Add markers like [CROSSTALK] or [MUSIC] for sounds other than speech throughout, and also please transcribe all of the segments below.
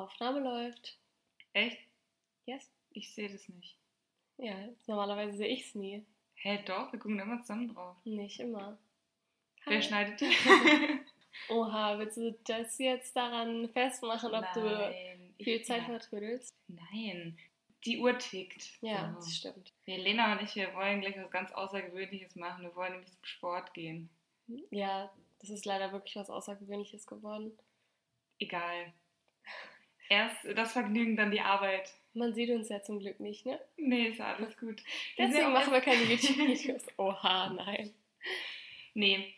Aufnahme läuft. Echt? Yes? Ich sehe das nicht. Ja, normalerweise sehe ich es nie. Hä, doch, wir gucken immer zusammen drauf. Nicht immer. Wer schneidet das? [LAUGHS] Oha, willst du das jetzt daran festmachen, ob du Nein, viel ich- Zeit vertrödelst? Nein, die Uhr tickt. Ja, So. das stimmt. Wir, Lena und ich, wir wollen gleich was ganz Außergewöhnliches machen. Wir wollen nämlich zum Sport gehen. Ja, das ist leider wirklich was Außergewöhnliches geworden. Egal. Erst das Vergnügen, dann die Arbeit. Man sieht uns ja zum Glück nicht, ne? Nee, ist alles gut. Deswegen machen wir keine YouTube-Videos. [LAUGHS] Oha, nein. Nee.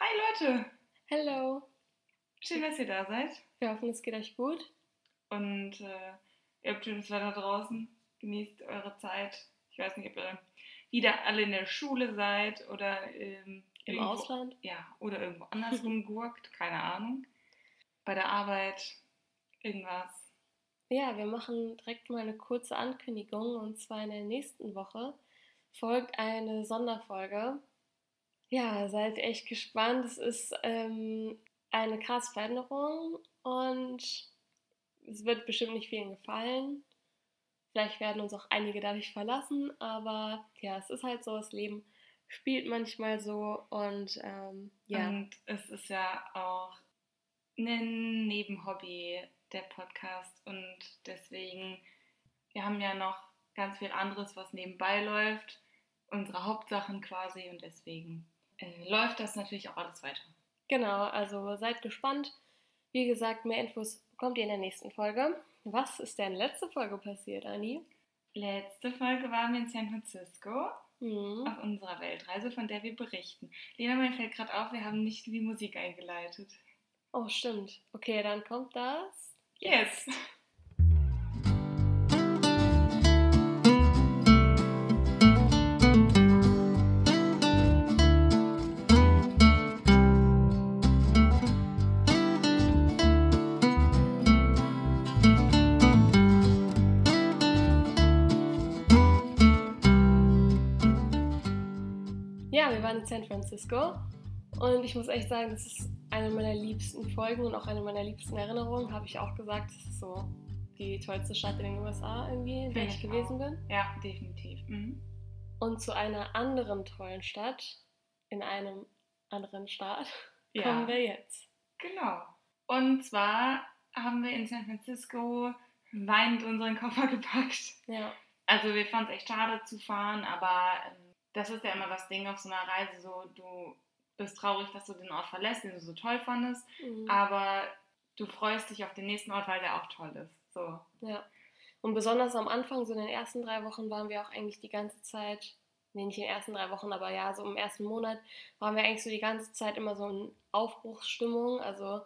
Hi Leute, Hello. schön, dass ihr da seid. Wir hoffen, es geht euch gut. Und äh, ihr habt schönes Wetter draußen. Genießt eure Zeit. Ich weiß nicht, ob ihr wieder alle in der Schule seid oder ähm, Im irgendwo- Ausland. Ja, oder irgendwo anders rumgurkt, [LAUGHS] keine Ahnung. Bei der Arbeit, irgendwas. Ja, wir machen direkt mal eine kurze Ankündigung und zwar in der nächsten Woche folgt eine Sonderfolge. Ja, seid echt gespannt. Es ist ähm, eine krasse Veränderung und es wird bestimmt nicht vielen gefallen. Vielleicht werden uns auch einige dadurch verlassen, aber ja, es ist halt so, das Leben spielt manchmal so und ähm, ja. Und es ist ja auch ein Nebenhobby, der Podcast. Und deswegen, wir haben ja noch ganz viel anderes, was nebenbei läuft. Unsere Hauptsachen quasi. Und deswegen äh, läuft das natürlich auch alles weiter. Genau, also seid gespannt. Wie gesagt, mehr Infos bekommt ihr in der nächsten Folge. Was ist denn letzte Folge passiert, Anni? Letzte Folge waren wir in San Francisco Hm. auf unserer Weltreise, von der wir berichten. Lena, mir fällt gerade auf, wir haben nicht die Musik eingeleitet. Oh, stimmt. Okay, dann kommt das. Yes! Ja, wir waren in San Francisco und ich muss echt sagen, das ist eine meiner liebsten Folgen und auch eine meiner liebsten Erinnerungen. Habe ich auch gesagt, das ist so die tollste Stadt in den USA irgendwie, in der ich ich gewesen auch. bin. Ja, definitiv. Mhm. Und zu einer anderen tollen Stadt in einem anderen Staat [LAUGHS] Ja. kommen wir jetzt. Genau. Und zwar haben wir in San Francisco weinend unseren Koffer gepackt. Ja. Also wir fanden es echt schade zu fahren, aber ähm, das ist ja immer das Ding auf so einer Reise, so du bist traurig, dass du den Ort verlässt, den du so toll fandest, Mhm. aber du freust dich auf den nächsten Ort, weil der auch toll ist. So. Ja. Und besonders am Anfang, so in den ersten drei Wochen, waren wir auch eigentlich die ganze Zeit, nee, nicht in den ersten drei Wochen, aber ja, so im ersten Monat, waren wir eigentlich so die ganze Zeit immer so in Aufbruchsstimmung. Also,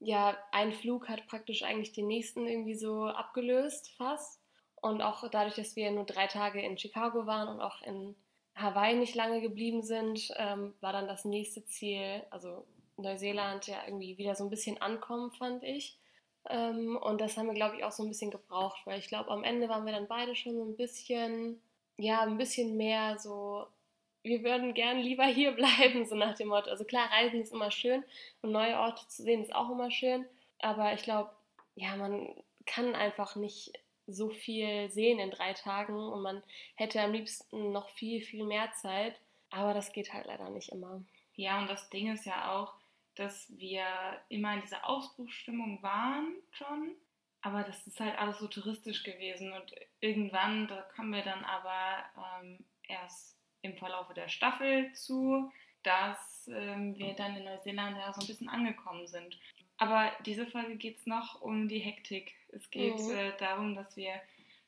ja, ein Flug hat praktisch eigentlich den nächsten irgendwie so abgelöst, fast. Und auch dadurch, dass wir nur drei Tage in Chicago waren und auch in Hawaii nicht lange geblieben sind, ähm, war dann das nächste Ziel, also Neuseeland, ja irgendwie wieder so ein bisschen ankommen, fand ich. Ähm, und das haben wir, glaube ich, auch so ein bisschen gebraucht, weil ich glaube, am Ende waren wir dann beide schon so ein bisschen, ja, ein bisschen mehr so, wir würden gern lieber hier [LAUGHS] bleiben, so nach dem Motto. Also klar, Reisen ist immer schön und neue Orte zu sehen ist auch immer schön, aber ich glaube, ja, man kann einfach nicht so viel sehen in drei Tagen und man hätte am liebsten noch viel, viel mehr Zeit, aber das geht halt leider nicht immer. Ja, und das Ding ist ja auch, dass wir immer in dieser Ausbruchsstimmung waren schon. Aber das ist halt alles so touristisch gewesen. Und irgendwann, da kommen wir dann aber ähm, erst im Verlauf der Staffel zu, dass ähm, wir dann in Neuseeland ja so ein bisschen angekommen sind. Aber diese Folge geht es noch um die Hektik. Es geht Mhm. äh, darum, dass wir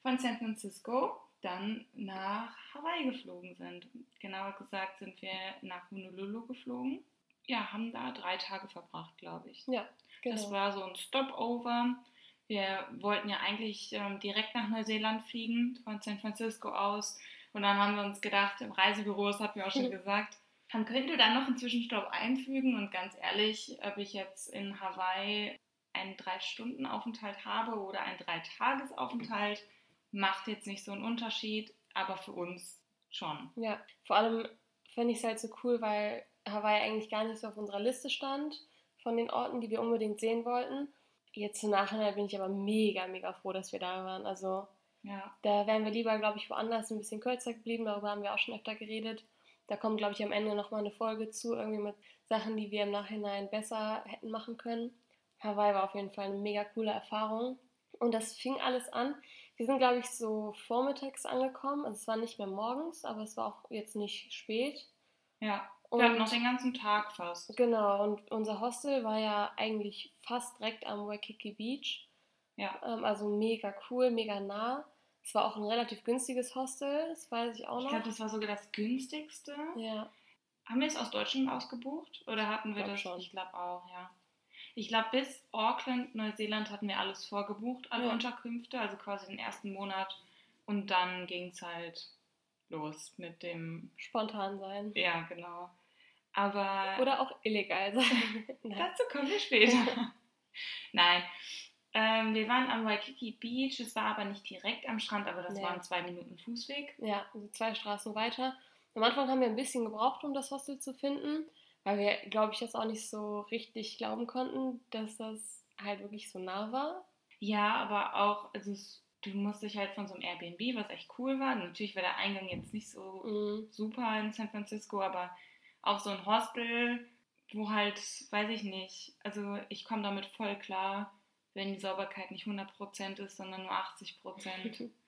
von San Francisco dann nach Hawaii geflogen sind. Genauer gesagt sind wir nach Honolulu geflogen. Ja, haben da drei Tage verbracht, glaube ich. Ja, genau. Das war so ein Stopover. Wir wollten ja eigentlich ähm, direkt nach Neuseeland fliegen, von San Francisco aus. Und dann haben wir uns gedacht, im Reisebüro, das hatten wir auch schon [LAUGHS] gesagt, man könnte da noch einen Zwischenstopp einfügen. Und ganz ehrlich, ob ich jetzt in Hawaii einen Drei-Stunden-Aufenthalt habe oder einen Drei-Tages-Aufenthalt, macht jetzt nicht so einen Unterschied, aber für uns schon. Ja, vor allem fände ich es halt so cool, weil Hawaii eigentlich gar nicht so auf unserer Liste stand von den Orten, die wir unbedingt sehen wollten. jetzt im Nachhinein bin ich aber mega, mega froh, dass wir da waren. Also Ja. da wären wir lieber, glaube ich, woanders ein bisschen kürzer geblieben. Darüber haben wir auch schon öfter geredet. Da kommt, glaube ich, am Ende nochmal eine Folge zu, irgendwie mit Sachen, die wir im Nachhinein besser hätten machen können. Hawaii war auf jeden Fall eine mega coole Erfahrung. Und das fing alles an. Wir sind, glaube ich, so vormittags angekommen. Also es war nicht mehr morgens, aber es war auch jetzt nicht spät. Ja. Und Wir hatten noch den ganzen Tag fast. genau, und unser Hostel war ja eigentlich fast direkt am Waikiki Beach. Ja. Ähm, also mega cool, mega nah. Es war auch ein relativ günstiges Hostel, das weiß ich auch Ich noch. glaube, das war sogar das günstigste. ja, Haben wir es aus Deutschland ausgebucht? Oder hatten wir Glaub das? schon. Ich glaube auch, ja. Ich glaube, bis Auckland, Neuseeland hatten wir alles vorgebucht, alle Ja. Unterkünfte, also quasi den ersten Monat. Und dann ging es halt los mit dem, spontan sein. ja, genau. Aber Oder auch illegal sein. [LAUGHS] Dazu kommen wir später. Nein. Ähm, wir waren am Waikiki Beach, es war aber nicht direkt am Strand, aber das Nee. waren zwei Minuten Fußweg. Ja, also zwei Straßen weiter. Am Anfang haben wir ein bisschen gebraucht, um das Hostel zu finden, weil wir, glaube ich, das auch nicht so richtig glauben konnten, dass das halt wirklich so nah war. Ja, aber auch, also es, du musst dich halt von so einem Airbnb, was echt cool war. Natürlich war der Eingang jetzt nicht so Mhm. super in San Francisco, aber auch so ein Hostel, wo halt, weiß ich nicht, also ich komme damit voll klar, wenn die Sauberkeit nicht 100% ist, sondern nur 80%. [LAUGHS]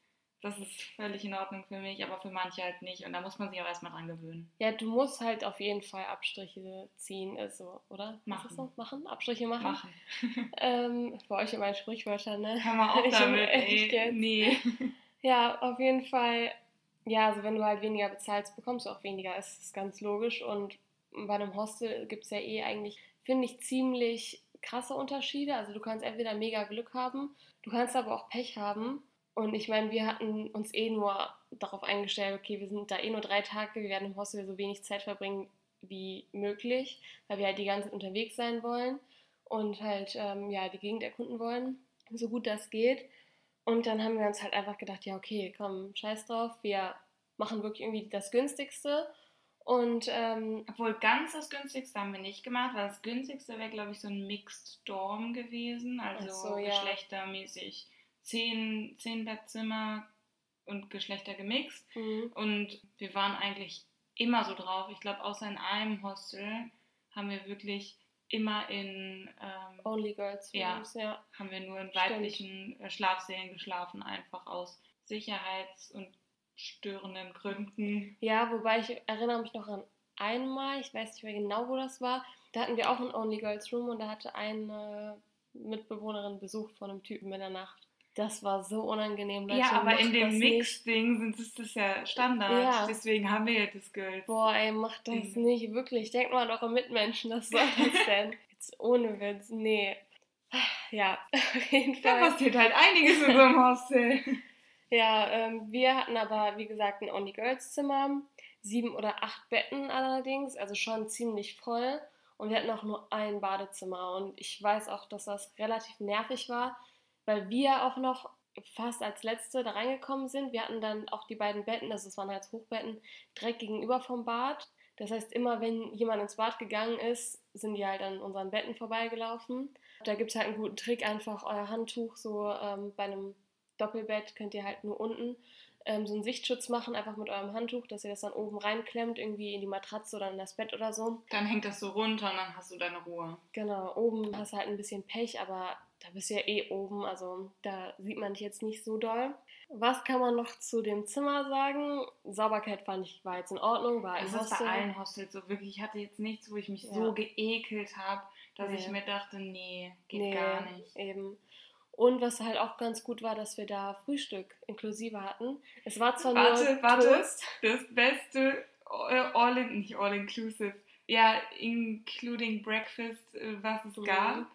Das ist völlig in Ordnung für mich, aber für manche halt nicht. Und da muss man sich auch erstmal dran gewöhnen. Ja, du musst halt auf jeden Fall Abstriche ziehen, also, oder? Machen. so? Machen? Abstriche machen? Machen. [LAUGHS] Ähm, bei euch immer Sprichwörter, ne? Hör mal auf [LAUGHS] Ich- damit, ey. jetzt? Nee. [LAUGHS] Ja, auf jeden Fall. Ja, also wenn du halt weniger bezahlst, bekommst du auch weniger. Das ist ganz logisch. Und bei einem Hostel gibt es ja eh eigentlich, finde ich, ziemlich krasse Unterschiede. Also du kannst entweder mega Glück haben, du kannst aber auch Pech haben. Und ich meine, wir hatten uns eh nur darauf eingestellt, okay, wir sind da eh nur drei Tage, wir werden im Hostel so wenig Zeit verbringen wie möglich, weil wir halt die ganze Zeit unterwegs sein wollen und halt ähm, ja die Gegend erkunden wollen, so gut das geht. Und dann haben wir uns halt einfach gedacht, ja, okay, komm, scheiß drauf, wir machen wirklich irgendwie das günstigste. Und ähm, Obwohl ganz das günstigste haben wir nicht gemacht, weil das günstigste wäre, glaube ich, so ein Mixed Dorm gewesen, also so, ja. geschlechtermäßig zehn, zehn Bettzimmer und Geschlechter gemixt. mh, Und wir waren eigentlich immer so drauf. Ich glaube, außer in einem Hostel haben wir wirklich immer in ähm, Only Girls Ja. Rooms, ja. haben wir nur in Stimmt. weiblichen äh, Schlafsälen geschlafen, einfach aus Sicherheits- und störenden Gründen. Ja, wobei ich erinnere mich noch an einmal, ich weiß nicht mehr genau, wo das war. Da hatten wir auch ein Only Girls Room und da hatte eine Mitbewohnerin Besuch von einem Typen in der Nacht. Das war so unangenehm, Leute. ja, aber in dem. Mix-Ding sind ist das ja Standard. Ja. Deswegen haben wir ja das Girls. Boah, ey, macht das Ding. nicht, wirklich. Denkt mal an eure Mitmenschen, was soll das [LAUGHS] denn? Jetzt ohne Witz, nee. Ja, [LAUGHS] auf jeden Da Fall. passiert halt einiges in so einem [LAUGHS] Hostel. Ja, ähm, wir hatten aber, wie gesagt, ein Only Girls Zimmer, sieben oder acht Betten allerdings, also schon ziemlich voll. Und wir hatten auch nur ein Badezimmer. Und ich weiß auch, dass das relativ nervig war, weil wir auch noch fast als Letzte da reingekommen sind. Wir hatten dann auch die beiden Betten, also es waren halt Hochbetten, direkt gegenüber vom Bad. Das heißt, immer wenn jemand ins Bad gegangen ist, sind die halt an unseren Betten vorbeigelaufen. Da gibt es halt einen guten Trick, einfach euer Handtuch so ähm, bei einem Doppelbett könnt ihr halt nur unten ähm, so einen Sichtschutz machen, einfach mit eurem Handtuch, dass ihr das dann oben reinklemmt, irgendwie in die Matratze oder in das Bett oder so. Dann hängt das so runter und dann hast du deine Ruhe. Genau, oben hast du halt ein bisschen Pech, aber da bist du ja eh oben, also da sieht man dich jetzt nicht so doll. Was kann man noch zu dem Zimmer sagen? Sauberkeit fand ich war jetzt in Ordnung, war Das im ist bei Hostel. allen Hostels so wirklich. Ich hatte jetzt nichts, wo ich mich Ja. so geekelt habe, dass Nee. ich mir dachte, nee, geht Nee, gar nicht. Eben. Und was halt auch ganz gut war, dass wir da Frühstück inklusive hatten. Es war zwar Warte, nur warte. Toast. Das beste äh, all in, nicht all inclusive, ja, including breakfast, äh, was es Mhm. gab.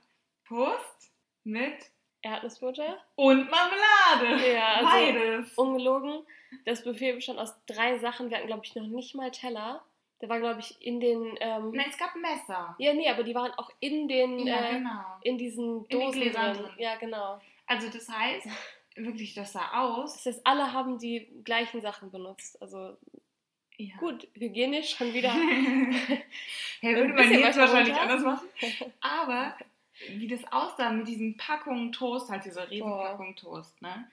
Toast mit Erdnussbutter. und Marmelade. Ja, also Beides. ungelogen. Das Buffet bestand aus drei Sachen. Wir hatten, glaube ich, noch nicht mal Teller. Der war, glaube ich, in den. Ähm, Nein, es gab Messer. ja, nee, aber die waren auch in den. Ja, äh, genau. In diesen Dosen Gläsern drin. Ja, genau. Also das heißt, wirklich, das sah aus. Das heißt, alle haben die gleichen Sachen benutzt. Also Ja. gut, hygienisch schon wieder. [LAUGHS] Ein würde man jetzt wahrscheinlich anders machen. [LAUGHS] Aber wie das aussah mit diesen Packungen Toast, halt diese Riesenpackung Toast, ne?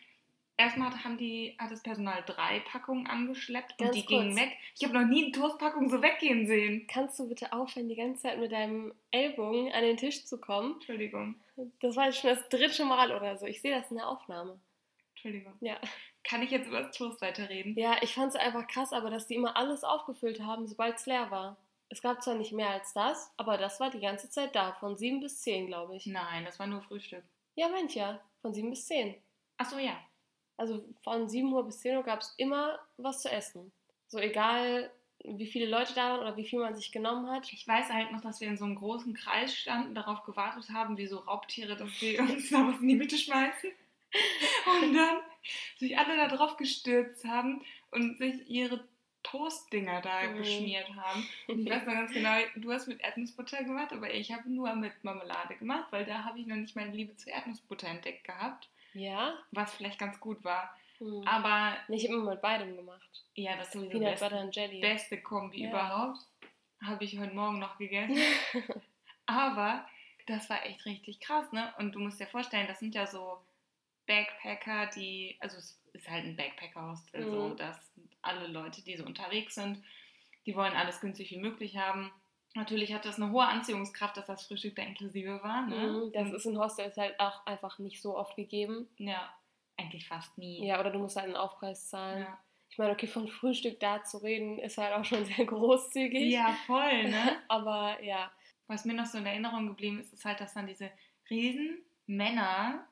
Erstmal haben die, hat das Personal drei Packungen angeschleppt Ganz und die kurz. gingen weg. Ich habe noch nie eine Toastpackung so weggehen sehen. Kannst du bitte aufhören, die ganze Zeit mit deinem Ellbogen an den Tisch zu kommen? Entschuldigung, Das war jetzt schon das dritte Mal oder so. Ich sehe das in der Aufnahme. Entschuldigung. Ja. Kann ich jetzt über das Toast weiterreden? Ja, ich fand es einfach krass, aber dass die immer alles aufgefüllt haben, sobald es leer war. Es gab zwar nicht mehr als das, aber das war die ganze Zeit da, von 7 bis 10, glaube ich. Nein, das war nur Frühstück. Ja, Mensch, ja, von 7 bis 10. Ach so, ja. Also von 7 Uhr bis 10 Uhr gab es immer was zu essen. So egal, wie viele Leute da waren oder wie viel man sich genommen hat. Ich weiß halt noch, dass wir in so einem großen Kreis standen, darauf gewartet haben, wie so Raubtiere, dass wir [LAUGHS] uns da was in die Mitte schmeißen. [LAUGHS] Und dann sich alle da drauf gestürzt haben und sich ihre Toastdinger da Mhm. beschmiert haben. [LAUGHS] Und ich weiß noch ganz genau, du hast mit Erdnussbutter gemacht, aber ich habe nur mit Marmelade gemacht, weil da habe ich noch nicht meine Liebe zur Erdnussbutter entdeckt gehabt, Ja? was vielleicht ganz gut war. Hm. Aber ich habe immer mit beidem gemacht. ja, das ist sowieso Peanut beste, Butter und Jelly. beste Kombi Ja. überhaupt. Habe ich heute Morgen noch gegessen. [LAUGHS] Aber das war echt richtig krass, ne? Und du musst dir vorstellen, das sind ja so Backpacker, die, also es ist halt ein Backpacker-Hostel, Mhm. so, das sind alle Leute, die so unterwegs sind, die wollen alles günstig wie möglich haben. Natürlich hat das eine hohe Anziehungskraft, dass das Frühstück da inklusive war, ne? Mhm, Das ist in Hostels halt auch einfach nicht so oft gegeben. ja, eigentlich fast nie. Ja, oder du musst halt einen Aufpreis zahlen. ja. Ich meine, okay, von Frühstück da zu reden, ist halt auch schon [LAUGHS] sehr großzügig. ja voll, ne? [LAUGHS] Aber ja. Was mir noch so in Erinnerung geblieben ist, ist halt, dass dann diese riesen Männer,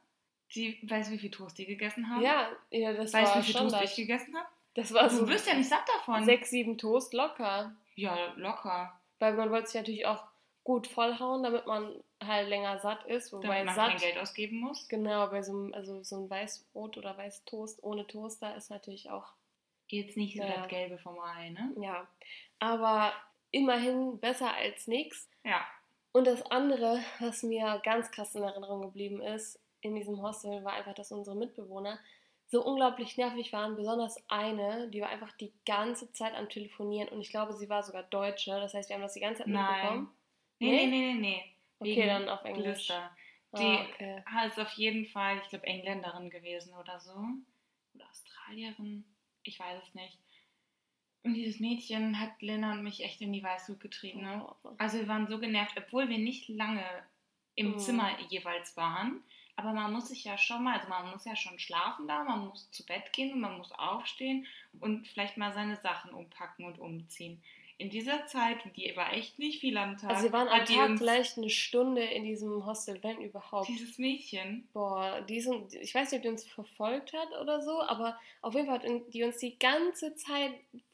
die, weißt du, wie viel Toast die gegessen haben? Ja, ja das Weißt du, war wie viel Toast ich gegessen habe? Das war so du wirst ja nicht satt davon. sechs, sieben Toast locker. Ja, locker. Weil man wollte sich natürlich auch gut vollhauen, damit man halt länger satt ist. Wobei Damit man kein satt, Geld ausgeben muss. genau, bei so einem, also so ein Weißbrot oder Weißtoast ohne Toaster ist natürlich auch, Geht's nicht so Ja. das Gelbe vom Ei, ne? ja. Aber immerhin besser als nichts. Ja. Und das andere, was mir ganz krass in Erinnerung geblieben ist, in diesem Hostel, war einfach, dass unsere Mitbewohner so unglaublich nervig waren. Besonders eine, die war einfach die ganze Zeit am Telefonieren und ich glaube, sie war sogar Deutsche. Das heißt, wir haben das die ganze Zeit Nein. mitbekommen. Nee, Nee? nee, nee, nee. Okay, Wegen dann auf Englisch. Blister. Ah, Die okay. ist auf jeden Fall, ich glaube, Engländerin gewesen oder so. Oder Australierin. Ich weiß es nicht. Und dieses Mädchen hat Lena und mich echt in die Weißglut getrieben. Ne? Oh. Also wir waren so genervt, obwohl wir nicht lange im Mhm. Zimmer jeweils waren. Aber man muss sich ja schon mal, also man muss ja schon schlafen da, man muss zu Bett gehen und man muss aufstehen und vielleicht mal seine Sachen umpacken und umziehen. In dieser Zeit, die war echt nicht viel am Tag, Also wir waren am Tag vielleicht eine Stunde in diesem Hostel, wenn überhaupt. dieses Mädchen, Boah, die sind, ich weiß nicht, ob die uns verfolgt hat oder so, aber auf jeden Fall hat die uns die ganze Zeit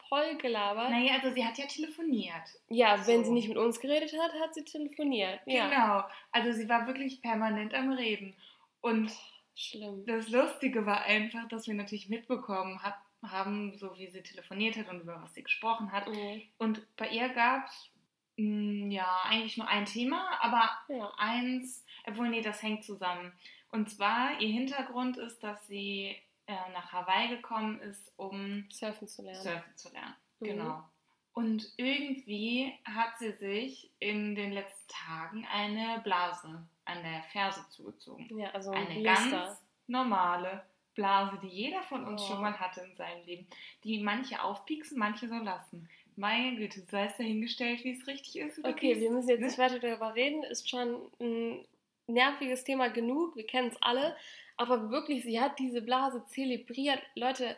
voll gelabert. naja, also sie hat ja telefoniert. Ja, wenn So. sie nicht mit uns geredet hat, hat sie telefoniert. Ja, Genau. Also sie war wirklich permanent am Reden. Und schlimm. das Lustige war einfach, dass wir natürlich mitbekommen hat, haben, so wie sie telefoniert hat und über was sie gesprochen hat. Mhm. Und bei ihr gab es ja eigentlich nur ein Thema, aber Ja. eins, obwohl nee, das hängt zusammen. Und zwar, ihr Hintergrund ist, dass sie äh, nach Hawaii gekommen ist, um Surfen zu lernen. surfen zu lernen. Mhm. Genau. Und irgendwie hat sie sich in den letzten Tagen eine Blase an der Ferse zugezogen. Ja, also ein Eine Blister. ganz normale Blase, die jeder von uns Oh. schon mal hatte in seinem Leben. Die manche aufpieksen, manche so lassen. Meine Güte, sei es dahingestellt, wie es richtig ist. Oder Okay, wir müssen jetzt ne? nicht weiter darüber reden. Ist schon ein nerviges Thema genug. Wir kennen es alle. Aber wirklich, sie hat diese Blase zelebriert. Leute,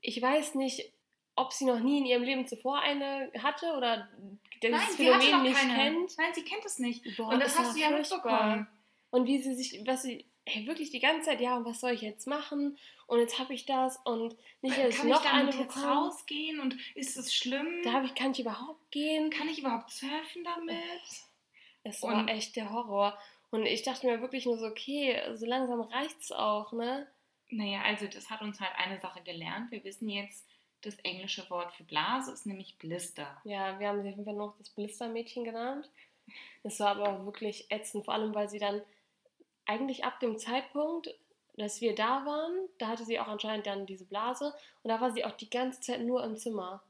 ich weiß nicht, ob sie noch nie in ihrem Leben zuvor eine hatte oder dieses Nein, Phänomen nicht keine. kennt. Nein, sie kennt es nicht. Boah, Und das ist hast du ja mitbekommen. Und wie sie sich, was sie, ey, wirklich die ganze Zeit, ja, und was soll ich jetzt machen? Und jetzt habe ich das und nicht, dass ich Kann noch ich eine damit jetzt bekomme. rausgehen und ist es schlimm? Da habe ich, kann ich überhaupt gehen? Kann ich überhaupt surfen damit? Es Und- war echt der Horror. Und ich dachte mir wirklich nur so, okay, so langsam reicht's auch, ne? Naja, also das hat uns halt eine Sache gelernt. Wir wissen jetzt, das englische Wort für Blase ist nämlich Blister. Ja, wir haben sie auf jeden Fall noch das Blistermädchen genannt. Es war aber auch wirklich ätzend, vor allem weil sie dann eigentlich ab dem Zeitpunkt, dass wir da waren, da hatte sie auch anscheinend dann diese Blase und da war sie auch die ganze Zeit nur im Zimmer.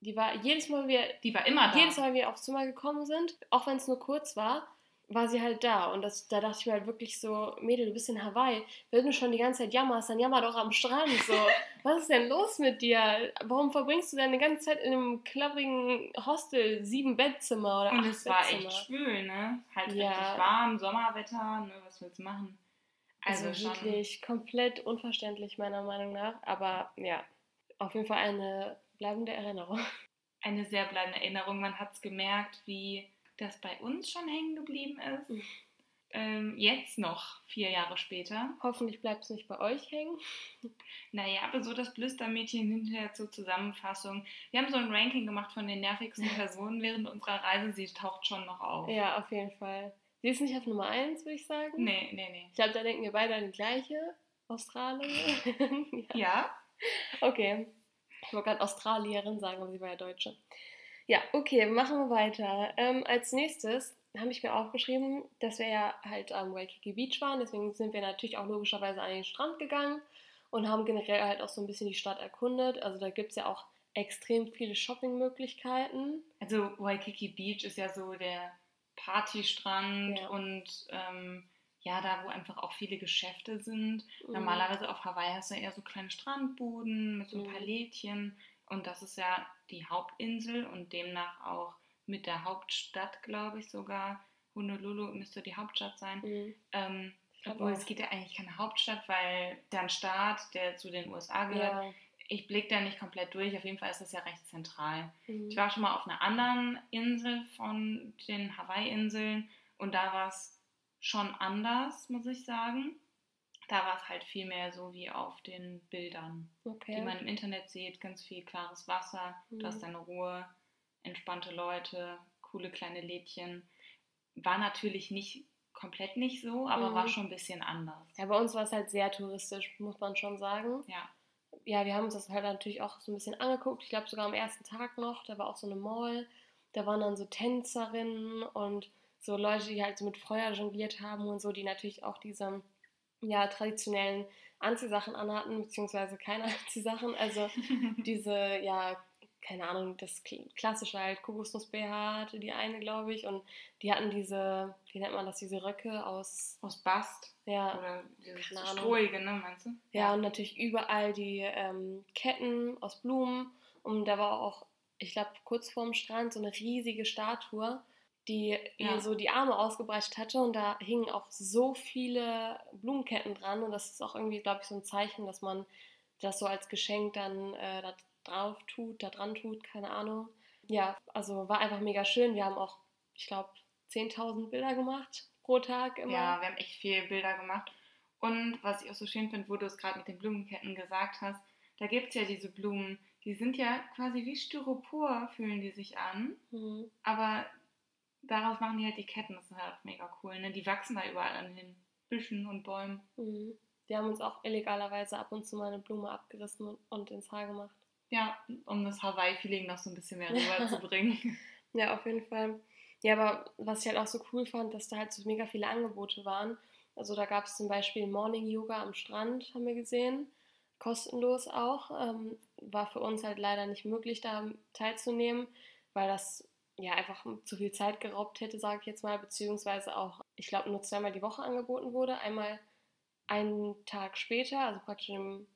Die war jedes Mal, wir Die war immer da. jedes Mal, wenn wir aufs Zimmer gekommen sind, auch wenn es nur kurz war, war sie halt da. Und das, da dachte ich mir halt wirklich so, Mädel, du bist in Hawaii. Wenn du schon die ganze Zeit jammerst, dann jammer doch am Strand. So, [LAUGHS] was ist denn los mit dir? Warum verbringst du deine ganze Zeit in einem klapprigen Hostel, sieben Bettzimmer oder Und acht es war echt schwül, ne? Halt Ja. richtig warm, Sommerwetter, ne? Was willst du machen? Also, Also, schon. wirklich komplett unverständlich, meiner Meinung nach. Aber ja, auf jeden Fall eine bleibende Erinnerung. eine sehr bleibende Erinnerung. Man hat es gemerkt, wie das bei uns schon hängen geblieben ist. Mhm. Ähm, jetzt noch, vier Jahre später. Hoffentlich bleibt es nicht bei euch hängen. Naja, aber so das Blüstermädchen hinterher zur Zusammenfassung. Wir haben so ein Ranking gemacht von den nervigsten [LAUGHS] Personen während unserer Reise. Sie taucht schon noch auf. Ja, auf jeden Fall. Sie ist nicht auf Nummer 1, würde ich sagen. Nee, nee, nee. Ich glaube, da denken wir beide an die gleiche. Australien. [LAUGHS] ja. Ja? Okay. Ich wollte gerade Australierin sagen, aber sie war ja Deutsche. Ja, okay, machen wir weiter. Ähm, als nächstes habe ich mir aufgeschrieben, dass wir ja halt am Waikiki Beach waren. Deswegen sind wir natürlich auch logischerweise an den Strand gegangen und haben generell halt auch so ein bisschen die Stadt erkundet. Also da gibt es ja auch extrem viele Shoppingmöglichkeiten. Also Waikiki Beach ist ja so der Partystrand Ja. und ähm, ja, da wo einfach auch viele Geschäfte sind. Mhm. Normalerweise auf Hawaii hast du eher so kleine Strandbuden mit so ein Mhm. paar Lädchen und das ist ja die Hauptinsel und demnach auch mit der Hauptstadt, glaube ich sogar. Honolulu müsste die Hauptstadt sein. Mhm. Ähm, obwohl es gibt ja eigentlich keine Hauptstadt, weil der ein Staat, der zu den USA gehört. Ja. Ich blicke da nicht komplett durch. Auf jeden Fall ist das ja recht zentral. Mhm. Ich war schon mal auf einer anderen Insel von den Hawaii-Inseln und da war es schon anders, muss ich sagen. Da war es halt viel mehr so wie auf den Bildern, Okay. die man im Internet sieht. Ganz viel klares Wasser, Mhm. du hast deine Ruhe, entspannte Leute, coole kleine Lädchen. War natürlich nicht komplett nicht so, aber Mhm. war schon ein bisschen anders. Ja, bei uns war es halt sehr touristisch, muss man schon sagen. Ja. Ja, wir haben uns das halt natürlich auch so ein bisschen angeguckt. Ich glaube sogar am ersten Tag noch, da war auch so eine Mall. Da waren dann so Tänzerinnen und so Leute, die halt so mit Feuer jongliert haben und so, die natürlich auch diese ja, traditionellen Anziehsachen anhatten, beziehungsweise keine [LAUGHS] Anziehsachen. Also [LAUGHS] diese, ja, keine Ahnung, das Kl- klassische halt, Kokosnuss-BH hatte die eine, glaube ich. Und die hatten diese, wie nennt man das, diese Röcke aus, Aus Bast ja, oder Ahnung. Strohige, ne, meinst du? ja, und natürlich überall die ähm, Ketten aus Blumen. Und da war auch, ich glaube, kurz vorm Strand so eine riesige Statue, die Ja. ihr so die Arme ausgebreitet hatte. Und da hingen auch so viele Blumenketten dran. Und das ist auch irgendwie, glaube ich, so ein Zeichen, dass man das so als Geschenk dann äh, da drauf tut, da dran tut, keine Ahnung. Ja, also war einfach mega schön. Wir haben auch, ich glaube, 10.000 Bilder gemacht pro Tag immer. Ja, wir haben echt viele Bilder gemacht. Und was ich auch so schön finde, wo du es gerade mit den Blumenketten gesagt hast, da gibt es ja diese Blumen, die sind ja quasi wie Styropor, fühlen die sich an. Mhm. Aber daraus machen die halt die Ketten, das ist halt mega cool. Ne? Die wachsen da überall an den Büschen und Bäumen. Mhm. Wir haben uns auch illegalerweise ab und zu mal eine Blume abgerissen und, und ins Haar gemacht. Ja, um das Hawaii-Feeling noch so ein bisschen mehr rüberzubringen. [LAUGHS] [LAUGHS] Ja, auf jeden Fall. Ja, aber was ich halt auch so cool fand, dass da halt so mega viele Angebote waren. Also da gab es zum Beispiel Morning Yoga am Strand, haben wir gesehen. Kostenlos auch. Ähm, war für uns halt leider nicht möglich, da teilzunehmen, weil das ja einfach zu viel Zeit geraubt hätte, sage ich jetzt mal, beziehungsweise auch, ich glaube, nur zweimal die Woche angeboten wurde. Einmal einen Tag später, also praktisch am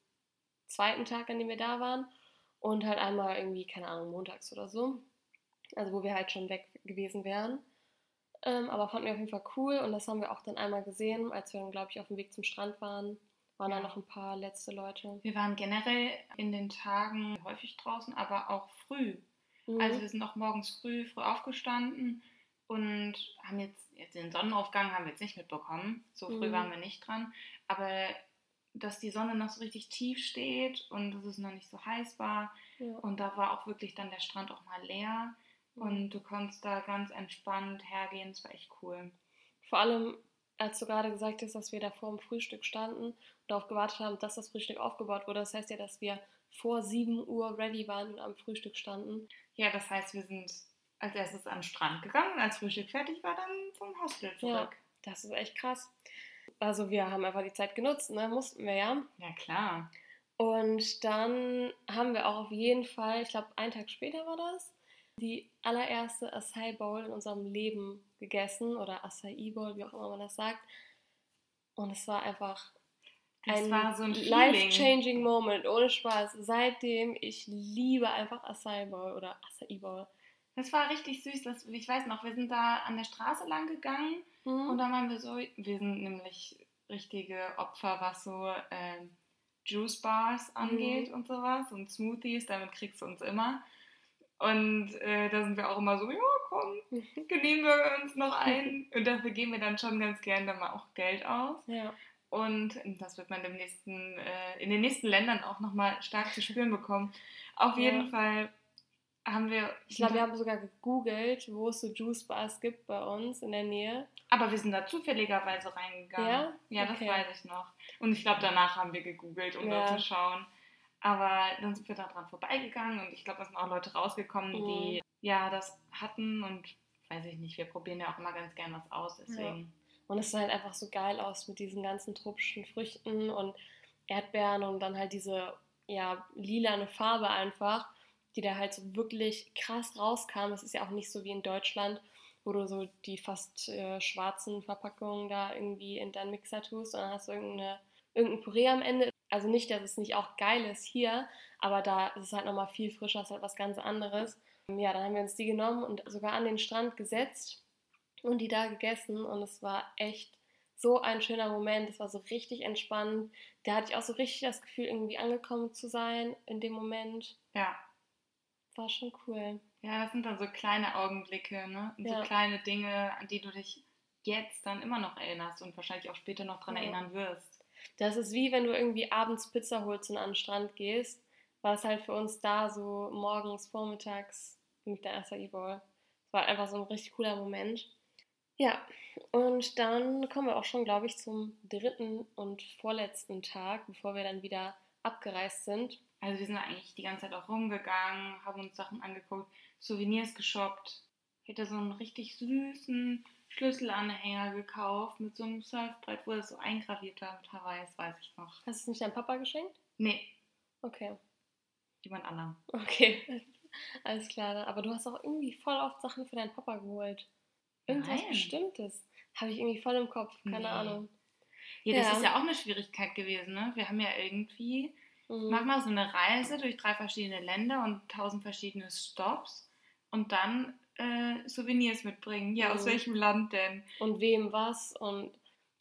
zweiten Tag, an dem wir da waren. Und halt einmal irgendwie, keine Ahnung, montags oder so. Also wo wir halt schon weg gewesen wären. Ähm, aber fanden wir auf jeden Fall cool und das haben wir auch dann einmal gesehen, als wir dann, glaube ich, auf dem Weg zum Strand waren. Waren da Ja. noch ein paar letzte Leute. Wir waren generell in den Tagen häufig draußen, aber auch früh. Mhm. Also wir sind auch morgens früh, früh aufgestanden und haben jetzt, jetzt den Sonnenaufgang haben wir jetzt nicht mitbekommen. So früh Mhm. waren wir nicht dran. Aber dass die Sonne noch so richtig tief steht und dass es noch nicht so heiß war. ja. Und da war auch wirklich dann der Strand auch mal leer. Mhm. Und du konntest da ganz entspannt hergehen. Es war echt cool. Vor allem, als du gerade gesagt hast, dass wir da vor dem Frühstück standen und darauf gewartet haben, dass das Frühstück aufgebaut wurde. Das heißt ja, dass wir vor 7 Uhr ready waren und am Frühstück standen. Ja, das heißt, wir sind als erstes an den Strand gegangen und als Frühstück fertig war, dann vom Hostel Ja. zurück. Das ist echt krass. Also wir haben einfach die Zeit genutzt, ne? Mussten wir ja. Ja, klar. Und dann haben wir auch auf jeden Fall, ich glaube, einen Tag später war das, die allererste Acai Bowl in unserem Leben gegessen oder Acai Bowl, wie auch immer man das sagt. Und es war einfach Das ein, war so ein life-changing Moment, ohne Spaß. Seitdem, ich liebe einfach Acai Bowl oder Acai Bowl. Das war richtig süß. Das, ich weiß noch, wir sind da an der Straße lang gegangen Mhm. und dann waren wir so, wir sind nämlich richtige Opfer, was so ähm, Juice Bars angeht und sowas und Smoothies, damit kriegst du uns immer. Und äh, da sind wir auch immer so, ja komm, [LAUGHS] genehmen wir uns noch ein. Und dafür geben wir dann schon ganz gern dann mal auch Geld aus. Ja. Und das wird man im nächsten, äh, in den nächsten Ländern auch nochmal stark zu spüren bekommen. Auf Ja. jeden Fall haben wir. Ich glaube, wir haben sogar gegoogelt, wo es so Juice Bars gibt bei uns in der Nähe. Aber wir sind da zufälligerweise reingegangen. Ja? Ja, das Okay. weiß ich noch. Und ich glaube, danach haben wir gegoogelt, um Ja. da zu schauen. Aber dann sind wir da dran vorbeigegangen und ich glaube, es sind auch Leute rausgekommen, Mhm. die ja das hatten und weiß ich nicht, wir probieren ja auch immer ganz gern was aus, deswegen. Und es sah halt einfach so geil aus mit diesen ganzen tropischen Früchten und Erdbeeren und dann halt diese, ja, lilane Farbe einfach, die da halt so wirklich krass rauskam. Es ist ja auch nicht so wie in Deutschland, wo du so die fast äh, schwarzen Verpackungen da irgendwie in deinen Mixer tust und dann hast du irgendeine, irgendein Püree am Ende. Also nicht, dass es nicht auch geil ist hier, aber da ist es halt nochmal viel frischer, ist halt was ganz anderes. Ja, dann haben wir uns die genommen und sogar an den Strand gesetzt und die da gegessen und es war echt so ein schöner Moment. Es war so richtig entspannt. Da hatte ich auch so richtig das Gefühl, irgendwie angekommen zu sein in dem Moment. Ja. War schon cool. Ja, das sind dann so kleine Augenblicke, ne? Und Ja. so kleine Dinge, an die du dich jetzt dann immer noch erinnerst und wahrscheinlich auch später noch dran Ja. erinnern wirst. Das ist wie wenn du irgendwie abends Pizza holst und an den Strand gehst. War es halt für uns da so morgens, vormittags mit der Acai Bowl. Es war einfach so ein richtig cooler Moment. Ja, und dann kommen wir auch schon, glaube ich, zum dritten und vorletzten Tag, bevor wir dann wieder abgereist sind. Also wir sind eigentlich die ganze Zeit auch rumgegangen, haben uns Sachen angeguckt, Souvenirs geshoppt. Ich hätte so einen richtig süßen Schlüsselanhänger gekauft mit so einem Surfbrett, wo das so eingraviert war mit Hawaii, das weiß ich noch. Hast du es nicht deinem Papa geschenkt? Nee, Okay. jemand anderem. Okay, [LAUGHS] alles klar. Aber du hast auch irgendwie voll oft Sachen für deinen Papa geholt. Irgendwas Nein. Bestimmtes. Habe ich irgendwie voll im Kopf. Keine Nee. Ahnung. Ja, das Ja. ist ja auch eine Schwierigkeit gewesen, ne? Wir haben ja irgendwie Mhm. Mach mal so eine Reise durch drei verschiedene Länder und tausend verschiedene Stops und dann äh, Souvenirs mitbringen. Ja, aus Mhm. welchem Land denn? Und wem was. Und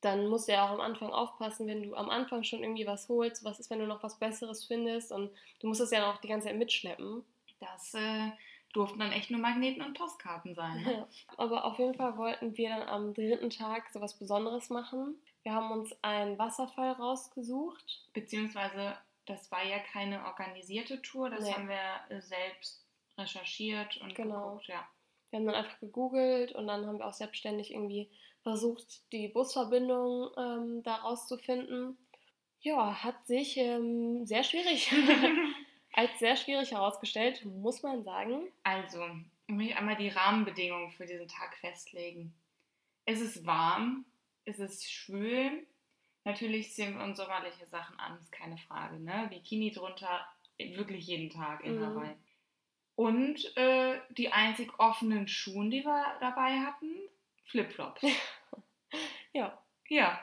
dann musst du ja auch am Anfang aufpassen, wenn du am Anfang schon irgendwie was holst. Was ist, wenn du noch was Besseres findest? Und du musst es ja auch die ganze Zeit mitschleppen. Das äh, durften dann echt nur Magneten und Postkarten sein. Ne? Aber auf jeden Fall wollten wir dann am dritten Tag so was Besonderes machen. Wir haben uns einen Wasserfall rausgesucht. Beziehungsweise, das war ja keine organisierte Tour, das Nee. haben wir äh, selbst recherchiert und Genau. geguckt, ja. Wir haben dann einfach gegoogelt und dann haben wir auch selbstständig irgendwie versucht, die Busverbindung ähm, da rauszufinden. Ja, hat sich ähm, sehr schwierig, [LAUGHS] [LAUGHS] als sehr schwierig herausgestellt, muss man sagen. Also, ich möchte einmal die Rahmenbedingungen für diesen Tag festlegen. Es ist warm, es ist schwül. Natürlich ziehen wir uns sommerliche Sachen an, ist keine Frage. Ne? Bikini drunter, wirklich jeden Tag in Mhm. Hawaii. Und äh, die einzig offenen Schuhe, die wir dabei hatten, Flipflops. [LAUGHS] Ja, ja.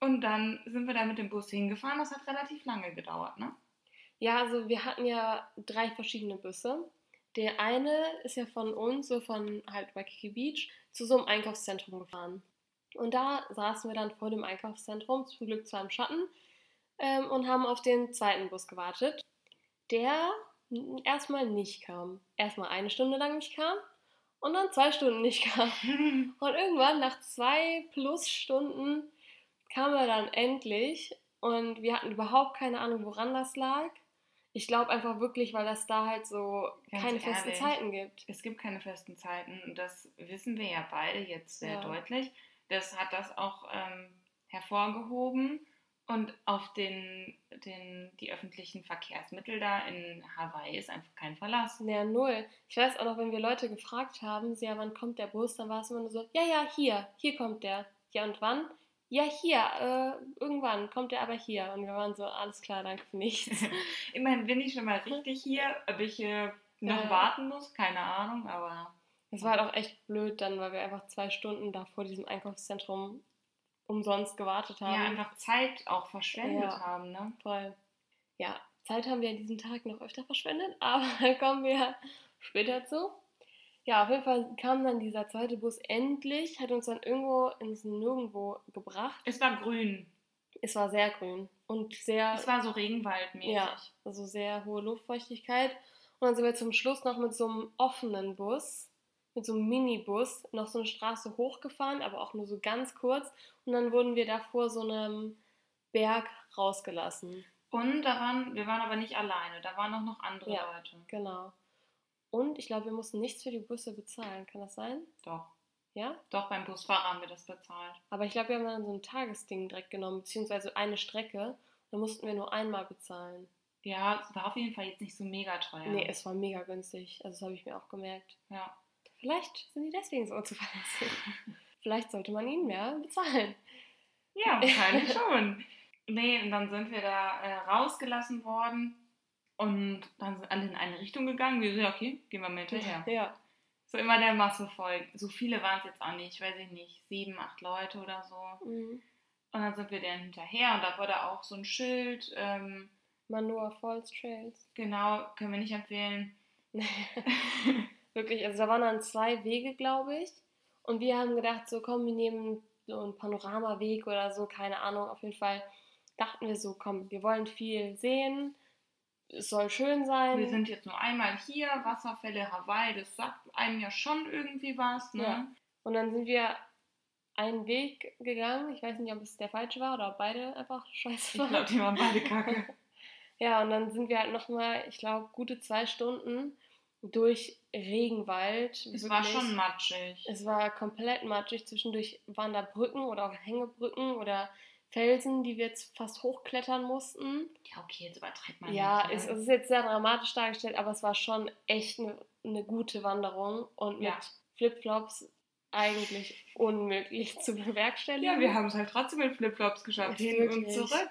Und dann sind wir da mit dem Bus hingefahren. Das hat relativ lange gedauert, ne? Ja, also wir hatten ja drei verschiedene Busse. Der eine ist ja von uns, so von halt Waikiki Beach, zu so einem Einkaufszentrum gefahren. Und da saßen wir dann vor dem Einkaufszentrum, zum Glück zwar im Schatten, ähm, und haben auf den zweiten Bus gewartet, der erstmal nicht kam. Erstmal eine Stunde lang nicht kam und dann zwei Stunden nicht kam. [LAUGHS] Und irgendwann nach zwei plus Stunden kam er dann endlich und wir hatten überhaupt keine Ahnung, woran das lag. Ich glaube einfach wirklich, weil das da halt so Ganz keine festen ehrlich. Zeiten gibt. Es gibt keine festen Zeiten und das wissen wir ja beide jetzt sehr Ja. deutlich. Das hat das auch ähm, hervorgehoben und auf den, den, die öffentlichen Verkehrsmittel da in Hawaii ist einfach kein Verlass. Naja, null. Ich weiß auch noch, wenn wir Leute gefragt haben, ja, wann kommt der Bus, dann war es immer nur so, ja, ja, hier, hier kommt der. Ja, und wann? Ja, hier, äh, irgendwann kommt der aber hier. Und wir waren so, alles klar, danke für nichts. [LAUGHS] Immerhin bin ich schon mal [LAUGHS] richtig hier, ob ich äh, noch Ja. warten muss, keine Ahnung, aber Es war halt auch echt blöd dann, weil wir einfach zwei Stunden da vor diesem Einkaufszentrum umsonst gewartet haben. ja, einfach Zeit auch verschwendet Ja. haben, ne? Voll. Ja, Zeit haben wir an diesem Tag noch öfter verschwendet, [LAUGHS] aber da kommen wir später zu. Ja, auf jeden Fall kam dann dieser zweite Bus endlich, hat uns dann irgendwo ins Nirgendwo gebracht. Es war grün. Es war sehr grün und sehr, Es war so regenwaldmäßig. ja, also sehr hohe Luftfeuchtigkeit. Und dann sind wir zum Schluss noch mit so einem offenen Bus, mit so einem Minibus, noch so eine Straße hochgefahren, aber auch nur so ganz kurz. Und dann wurden wir da vor so einem Berg rausgelassen. Und da waren, wir waren aber nicht alleine, da waren auch noch andere Ja. Leute. Genau. Und ich glaube, wir mussten nichts für die Busse bezahlen. Kann das sein? Doch. Ja? Doch, beim Busfahrer haben wir das bezahlt. Aber ich glaube, wir haben dann so ein Tagesding direkt genommen, beziehungsweise eine Strecke. Da mussten wir nur einmal bezahlen. Ja, es war auf jeden Fall jetzt nicht so mega teuer. Nee, es war mega günstig. Also das habe ich mir auch gemerkt. Ja. Vielleicht sind die deswegen so zuverlässig. [LAUGHS] Vielleicht sollte man ihnen mehr bezahlen. Ja, wahrscheinlich schon. Nee, und dann sind wir da äh, rausgelassen worden und dann sind alle in eine Richtung gegangen. Wir so, ja, okay, gehen wir mal hinterher. [LAUGHS] Ja. So immer der Masse folgen. So viele waren es jetzt auch nicht, weiß ich nicht, sieben, acht Leute oder so. Mhm. Und dann sind wir dann hinterher und da war da auch so ein Schild. Ähm, Manoa Falls Trails. genau, können wir nicht empfehlen. [LAUGHS] Wirklich, also da waren dann zwei Wege, glaube ich. Und wir haben gedacht, so komm, wir nehmen so einen Panoramaweg oder so, keine Ahnung. Auf jeden Fall dachten wir so, komm, wir wollen viel sehen. Es soll schön sein. Wir sind jetzt nur einmal hier, Wasserfälle Hawaii, das sagt einem ja schon irgendwie was, ne? Ja. Und dann sind wir einen Weg gegangen. Ich weiß nicht, ob es der falsche war oder ob beide einfach scheiße Ich waren. glaube, die waren beide kacke. [LAUGHS] Ja, und dann sind wir halt nochmal, ich glaube, gute zwei Stunden durch Regenwald. Es war Wirklich. schon matschig. Es war komplett matschig. Zwischendurch waren da Brücken oder auch Hängebrücken oder Felsen, die wir jetzt fast hochklettern mussten. Ja, okay, jetzt übertreibt man Ja, nicht. es, ne? es ist jetzt sehr dramatisch dargestellt, aber es war schon echt eine eine gute Wanderung und mit Ja. Flipflops eigentlich unmöglich zu bewerkstelligen. Ja, wir haben es halt trotzdem mit Flipflops geschafft. Hin und Wirklich. zurück.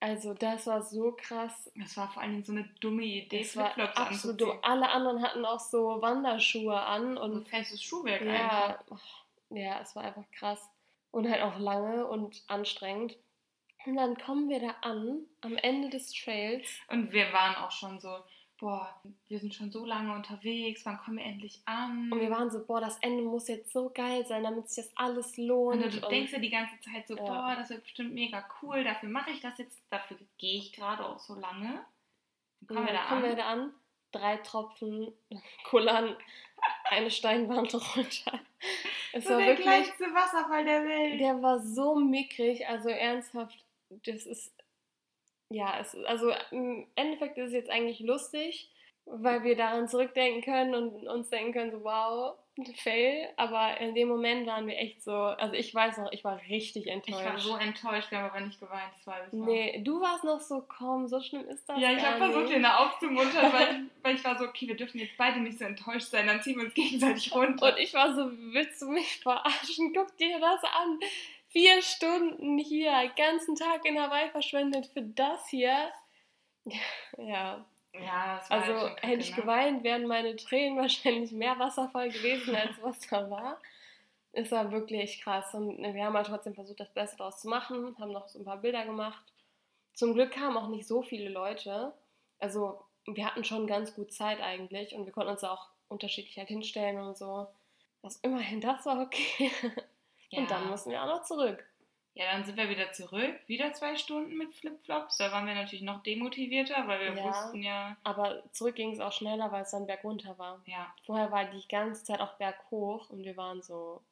Also das war so krass. Das war vor allen Dingen so eine dumme Idee, war Flipflops absolut anzuziehen. dumm. Alle anderen hatten auch so Wanderschuhe an Und ein und festes Schuhwerk einfach. ja, oh, ja, es war einfach krass und halt auch lange und anstrengend. Und dann kommen wir da an, am Ende des Trails. Und wir waren auch schon so, boah, wir sind schon so lange unterwegs, wann kommen wir endlich an? Und wir waren so, boah, das Ende muss jetzt so geil sein, damit sich das alles lohnt. Und du denkst dir die ganze Zeit so, Ja. boah, das wird bestimmt mega cool, dafür mache ich das jetzt, dafür gehe ich gerade auch so lange. Dann Und kommen wir dann da kommen an. wir da an, drei Tropfen [LAUGHS] kullern eine Steinwand runter. Es so war der wirklich, kleinste Wasserfall der Welt. der war so mickrig, also ernsthaft, das ist, ja, es, also im Endeffekt ist es jetzt eigentlich lustig, weil wir daran zurückdenken können und uns denken können, so wow, Fail, aber in dem Moment waren wir echt so, also ich weiß noch, ich war richtig ich enttäuscht. war so enttäuscht, wir haben aber nicht geweint, das weiß ich noch. Nee, du warst noch so, komm, so schlimm ist das Ja, ich habe versucht, da aufzumuntern, [LAUGHS] weil, ich- weil ich war so, okay, wir dürfen jetzt beide nicht so enttäuscht sein, dann ziehen wir uns gegenseitig runter. Und ich war so, willst du mich verarschen? Guck dir das an. Vier Stunden hier, ganzen Tag in Hawaii verschwendet für das hier. [LAUGHS] Ja, ja, also halt hätte ich ne? geweint, wären meine Tränen [LAUGHS] wahrscheinlich mehr Wasserfall gewesen, als was da war. Es war wirklich krass. Und wir haben halt trotzdem versucht, das Beste daraus zu machen, haben noch so ein paar Bilder gemacht. Zum Glück kamen auch nicht so viele Leute. Also wir hatten schon ganz gut Zeit eigentlich und wir konnten uns auch unterschiedlich halt hinstellen und so. Das immerhin, das war okay. Ja. [LAUGHS] Und dann mussten wir auch noch zurück. Ja, dann sind wir wieder zurück, wieder zwei Stunden mit Flipflops. Da waren wir natürlich noch demotivierter, weil wir Ja. wussten ja, Aber zurück ging es auch schneller, weil es dann bergunter war. ja, Vorher war die ganze Zeit auch berghoch und wir waren so,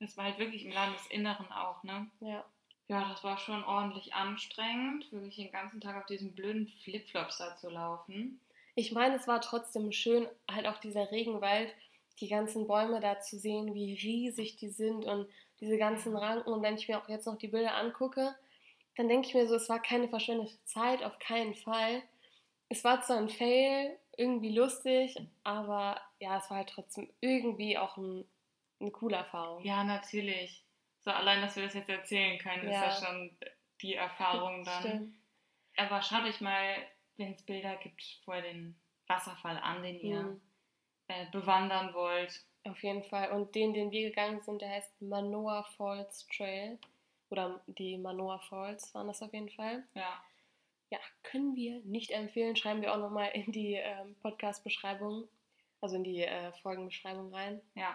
das war halt wirklich im Landesinneren auch, ne? ja. Ja, das war schon ordentlich anstrengend, wirklich den ganzen Tag auf diesen blöden Flipflops da zu laufen. Ich meine, es war trotzdem schön, halt auch dieser Regenwald, die ganzen Bäume da zu sehen, wie riesig die sind und diese ganzen Ranken. Und wenn ich mir auch jetzt noch die Bilder angucke, dann denke ich mir so, es war keine verschwendete Zeit, auf keinen Fall. Es war zwar ein Fail, irgendwie lustig, aber ja, es war halt trotzdem irgendwie auch ein, eine coole Erfahrung. Ja, natürlich. So allein, dass wir das jetzt erzählen können, Ja. ist ja schon die Erfahrung dann. Stimmt. Aber schaut euch mal, wenn es Bilder gibt, vor den Wasserfall an, den ihr Mhm. äh, bewandern wollt. Auf jeden Fall. Und den, den wir gegangen sind, der heißt Manoa Falls Trail. Oder die Manoa Falls waren das auf jeden Fall. Ja. Ja, können wir nicht empfehlen. Schreiben wir auch nochmal in die ähm, Podcast-Beschreibung, also in die äh, Folgenbeschreibung rein. Ja.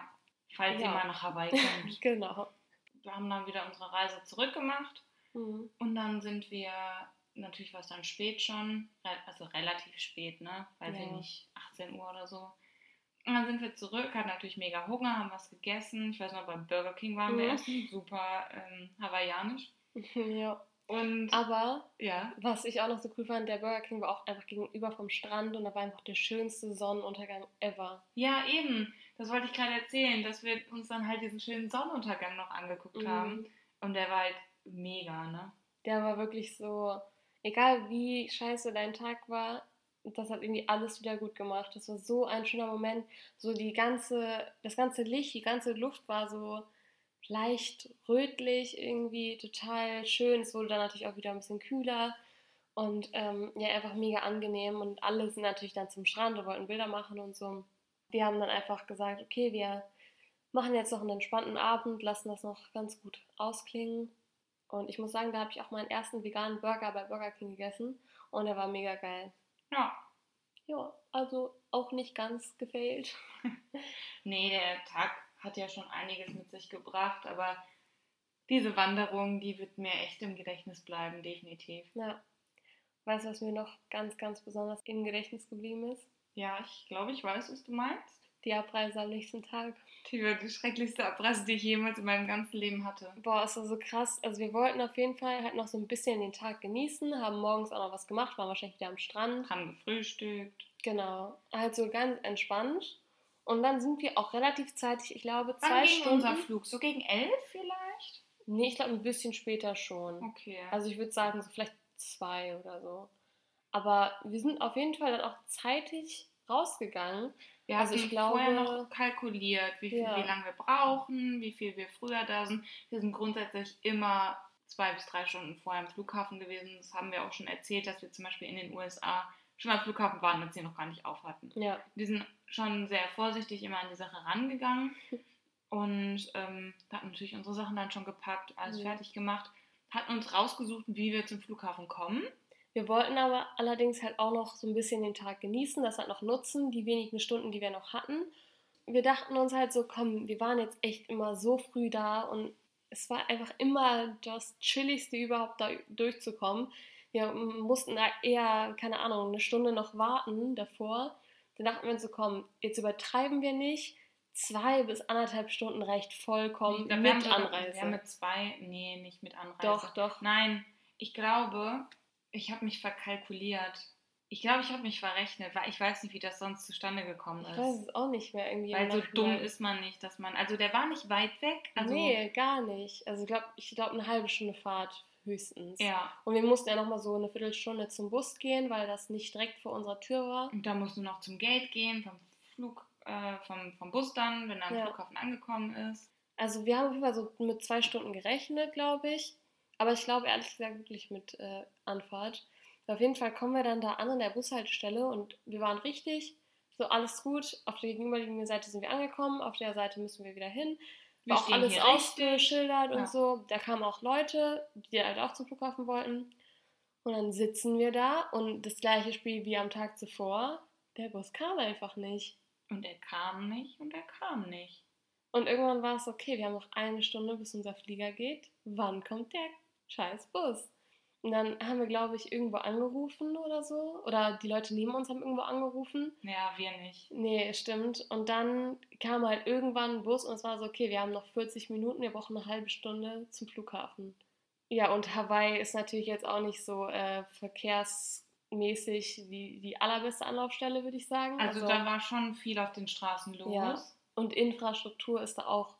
Falls Ja. ihr mal nach Hawaii kommt. [LAUGHS] Genau. wir haben dann wieder unsere Reise zurückgemacht. Mhm. Und dann sind wir, natürlich war es dann spät schon, also relativ spät, ne? Weiß ich Ja. nicht, 18 Uhr oder so. Und dann sind wir zurück, hatten natürlich mega Hunger, haben was gegessen. Ich weiß noch, beim Burger King waren wir Mhm. essen, super ähm, hawaiianisch. [LAUGHS] ja. Und Aber ja, was ich auch noch so cool fand, der Burger King war auch einfach gegenüber vom Strand und da war einfach der schönste Sonnenuntergang ever. ja eben, das wollte ich gerade erzählen, dass wir uns dann halt diesen schönen Sonnenuntergang noch angeguckt Mhm. haben. Und der war halt mega, ne? Der war wirklich so, egal wie scheiße dein Tag war, das hat irgendwie alles wieder gut gemacht. Das war so ein schöner Moment. So die ganze, das ganze Licht, die ganze Luft war so leicht rötlich, irgendwie total schön. Es wurde dann natürlich auch wieder ein bisschen kühler und ähm, ja, einfach mega angenehm. Und alle sind natürlich dann zum Strand und wollten Bilder machen und so. Wir haben dann einfach gesagt, okay, wir machen jetzt noch einen entspannten Abend, lassen das noch ganz gut ausklingen. Und ich muss sagen, da habe ich auch meinen ersten veganen Burger bei Burger King gegessen und der war mega geil. Ja. Ja, also auch nicht ganz gefailt. [LAUGHS] Nee, der Tag hat ja schon einiges mit sich gebracht, aber diese Wanderung, die wird mir echt im Gedächtnis bleiben, definitiv. Ja. Weißt du, was mir noch ganz, ganz besonders im Gedächtnis geblieben ist? Ja, ich glaube, ich weiß, was du meinst. Die Abreise am nächsten Tag. Die war die schrecklichste Abreise, die ich jemals in meinem ganzen Leben hatte. Boah, es war so krass. Also wir wollten auf jeden Fall halt noch so ein bisschen den Tag genießen, haben morgens auch noch was gemacht, waren wahrscheinlich wieder am Strand. Haben gefrühstückt. Genau. Halt so ganz entspannt. Und dann sind wir auch relativ zeitig, ich glaube, Wann zwei ging Stunden. unser Flug? So gegen elf vielleicht? Nee, ich glaube ein bisschen später schon. Okay. Also ich würde sagen, so vielleicht zwei oder so. Aber wir sind auf jeden Fall dann auch zeitig rausgegangen. wir also hatten ich glaube- vorher noch kalkuliert, wie, viel, Ja. wie lange wir brauchen, wie viel wir früher da sind. Wir sind grundsätzlich immer zwei bis drei Stunden vorher am Flughafen gewesen. Das haben wir auch schon erzählt, dass wir zum Beispiel in den USA schon am Flughafen waren, als sie noch gar nicht auf hatten. Ja. Wir sind schon sehr vorsichtig immer an die Sache rangegangen [LAUGHS] und ähm, hatten natürlich unsere Sachen dann schon gepackt, alles Mhm. fertig gemacht, hatten uns rausgesucht, wie wir zum Flughafen kommen. Wir wollten aber allerdings halt auch noch so ein bisschen den Tag genießen, das halt noch nutzen, die wenigen Stunden, die wir noch hatten. Wir dachten uns halt so, komm, wir waren jetzt echt immer so früh da und es war einfach immer das Chilligste überhaupt da durchzukommen. Wir mussten da eher, keine Ahnung, eine Stunde noch warten davor. Dann dachten wir uns so, komm, jetzt übertreiben wir nicht. Zwei bis anderthalb Stunden reicht vollkommen glaub, wir mit sogar- Anreise. Wir haben mit zwei, nee, nicht mit Anreise. doch, doch. Nein, ich glaube, ich habe mich verkalkuliert. Ich glaube, ich habe mich verrechnet, weil ich weiß nicht, wie das sonst zustande gekommen Ich weiß ist. es auch nicht mehr irgendwie. Weil so dumm ist man nicht, dass man. Also der war nicht weit weg. Also, nee, gar nicht. Also ich glaube, ich glaub, eine halbe Stunde Fahrt höchstens. Ja. Und wir mussten ja nochmal so eine Viertelstunde zum Bus gehen, weil das nicht direkt vor unserer Tür war. Und da musst du noch zum Gate gehen, vom Flug, äh, vom, vom Bus dann, wenn er am Ja. Flughafen angekommen ist. Also wir haben auf jeden Fall so mit zwei Stunden gerechnet, glaube ich. Aber ich glaube ehrlich gesagt wirklich mit äh, Anfahrt. Auf jeden Fall kommen wir dann da an an der Bushaltestelle und wir waren richtig, so alles gut. Auf der gegenüberliegenden Seite sind wir angekommen, auf der Seite müssen wir wieder hin. Wir War auch stehen alles ausgeschildert Ja. und so. Da kamen auch Leute, die halt auch zum Flughafen wollten. Und dann sitzen wir da und das gleiche Spiel wie am Tag zuvor. Der Bus kam einfach nicht. Und er kam nicht und er kam nicht. Und irgendwann war es okay, wir haben noch eine Stunde, bis unser Flieger geht. Wann kommt der scheiß Bus? Und dann haben wir, glaube ich, irgendwo angerufen oder so. Oder die Leute neben uns haben irgendwo angerufen. Ja, wir nicht. Nee, stimmt. Und dann kam halt irgendwann ein Bus und es war so, okay, wir haben noch 40 Minuten, wir brauchen eine halbe Stunde zum Flughafen. Ja, und Hawaii ist natürlich jetzt auch nicht so äh, verkehrsmäßig die, die allerbeste Anlaufstelle, würde ich sagen. Also, da war schon viel auf den Straßen los. Ja. Und Infrastruktur ist da auch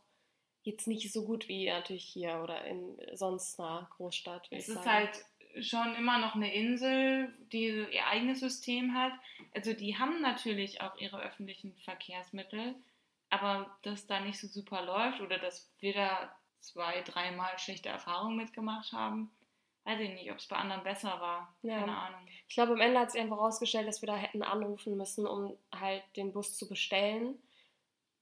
jetzt nicht so gut wie natürlich hier oder in sonst einer Großstadt. Es ist sagen. halt schon immer noch eine Insel, die ihr eigenes System hat. Also die haben natürlich auch ihre öffentlichen Verkehrsmittel, aber dass da nicht so super läuft oder dass wir da zwei, dreimal schlechte Erfahrungen mitgemacht haben, weiß ich nicht, ob es bei anderen besser war. Ja. Keine Ahnung. Ich glaube, am Ende hat sich einfach herausgestellt, dass wir da hätten anrufen müssen, um halt den Bus zu bestellen.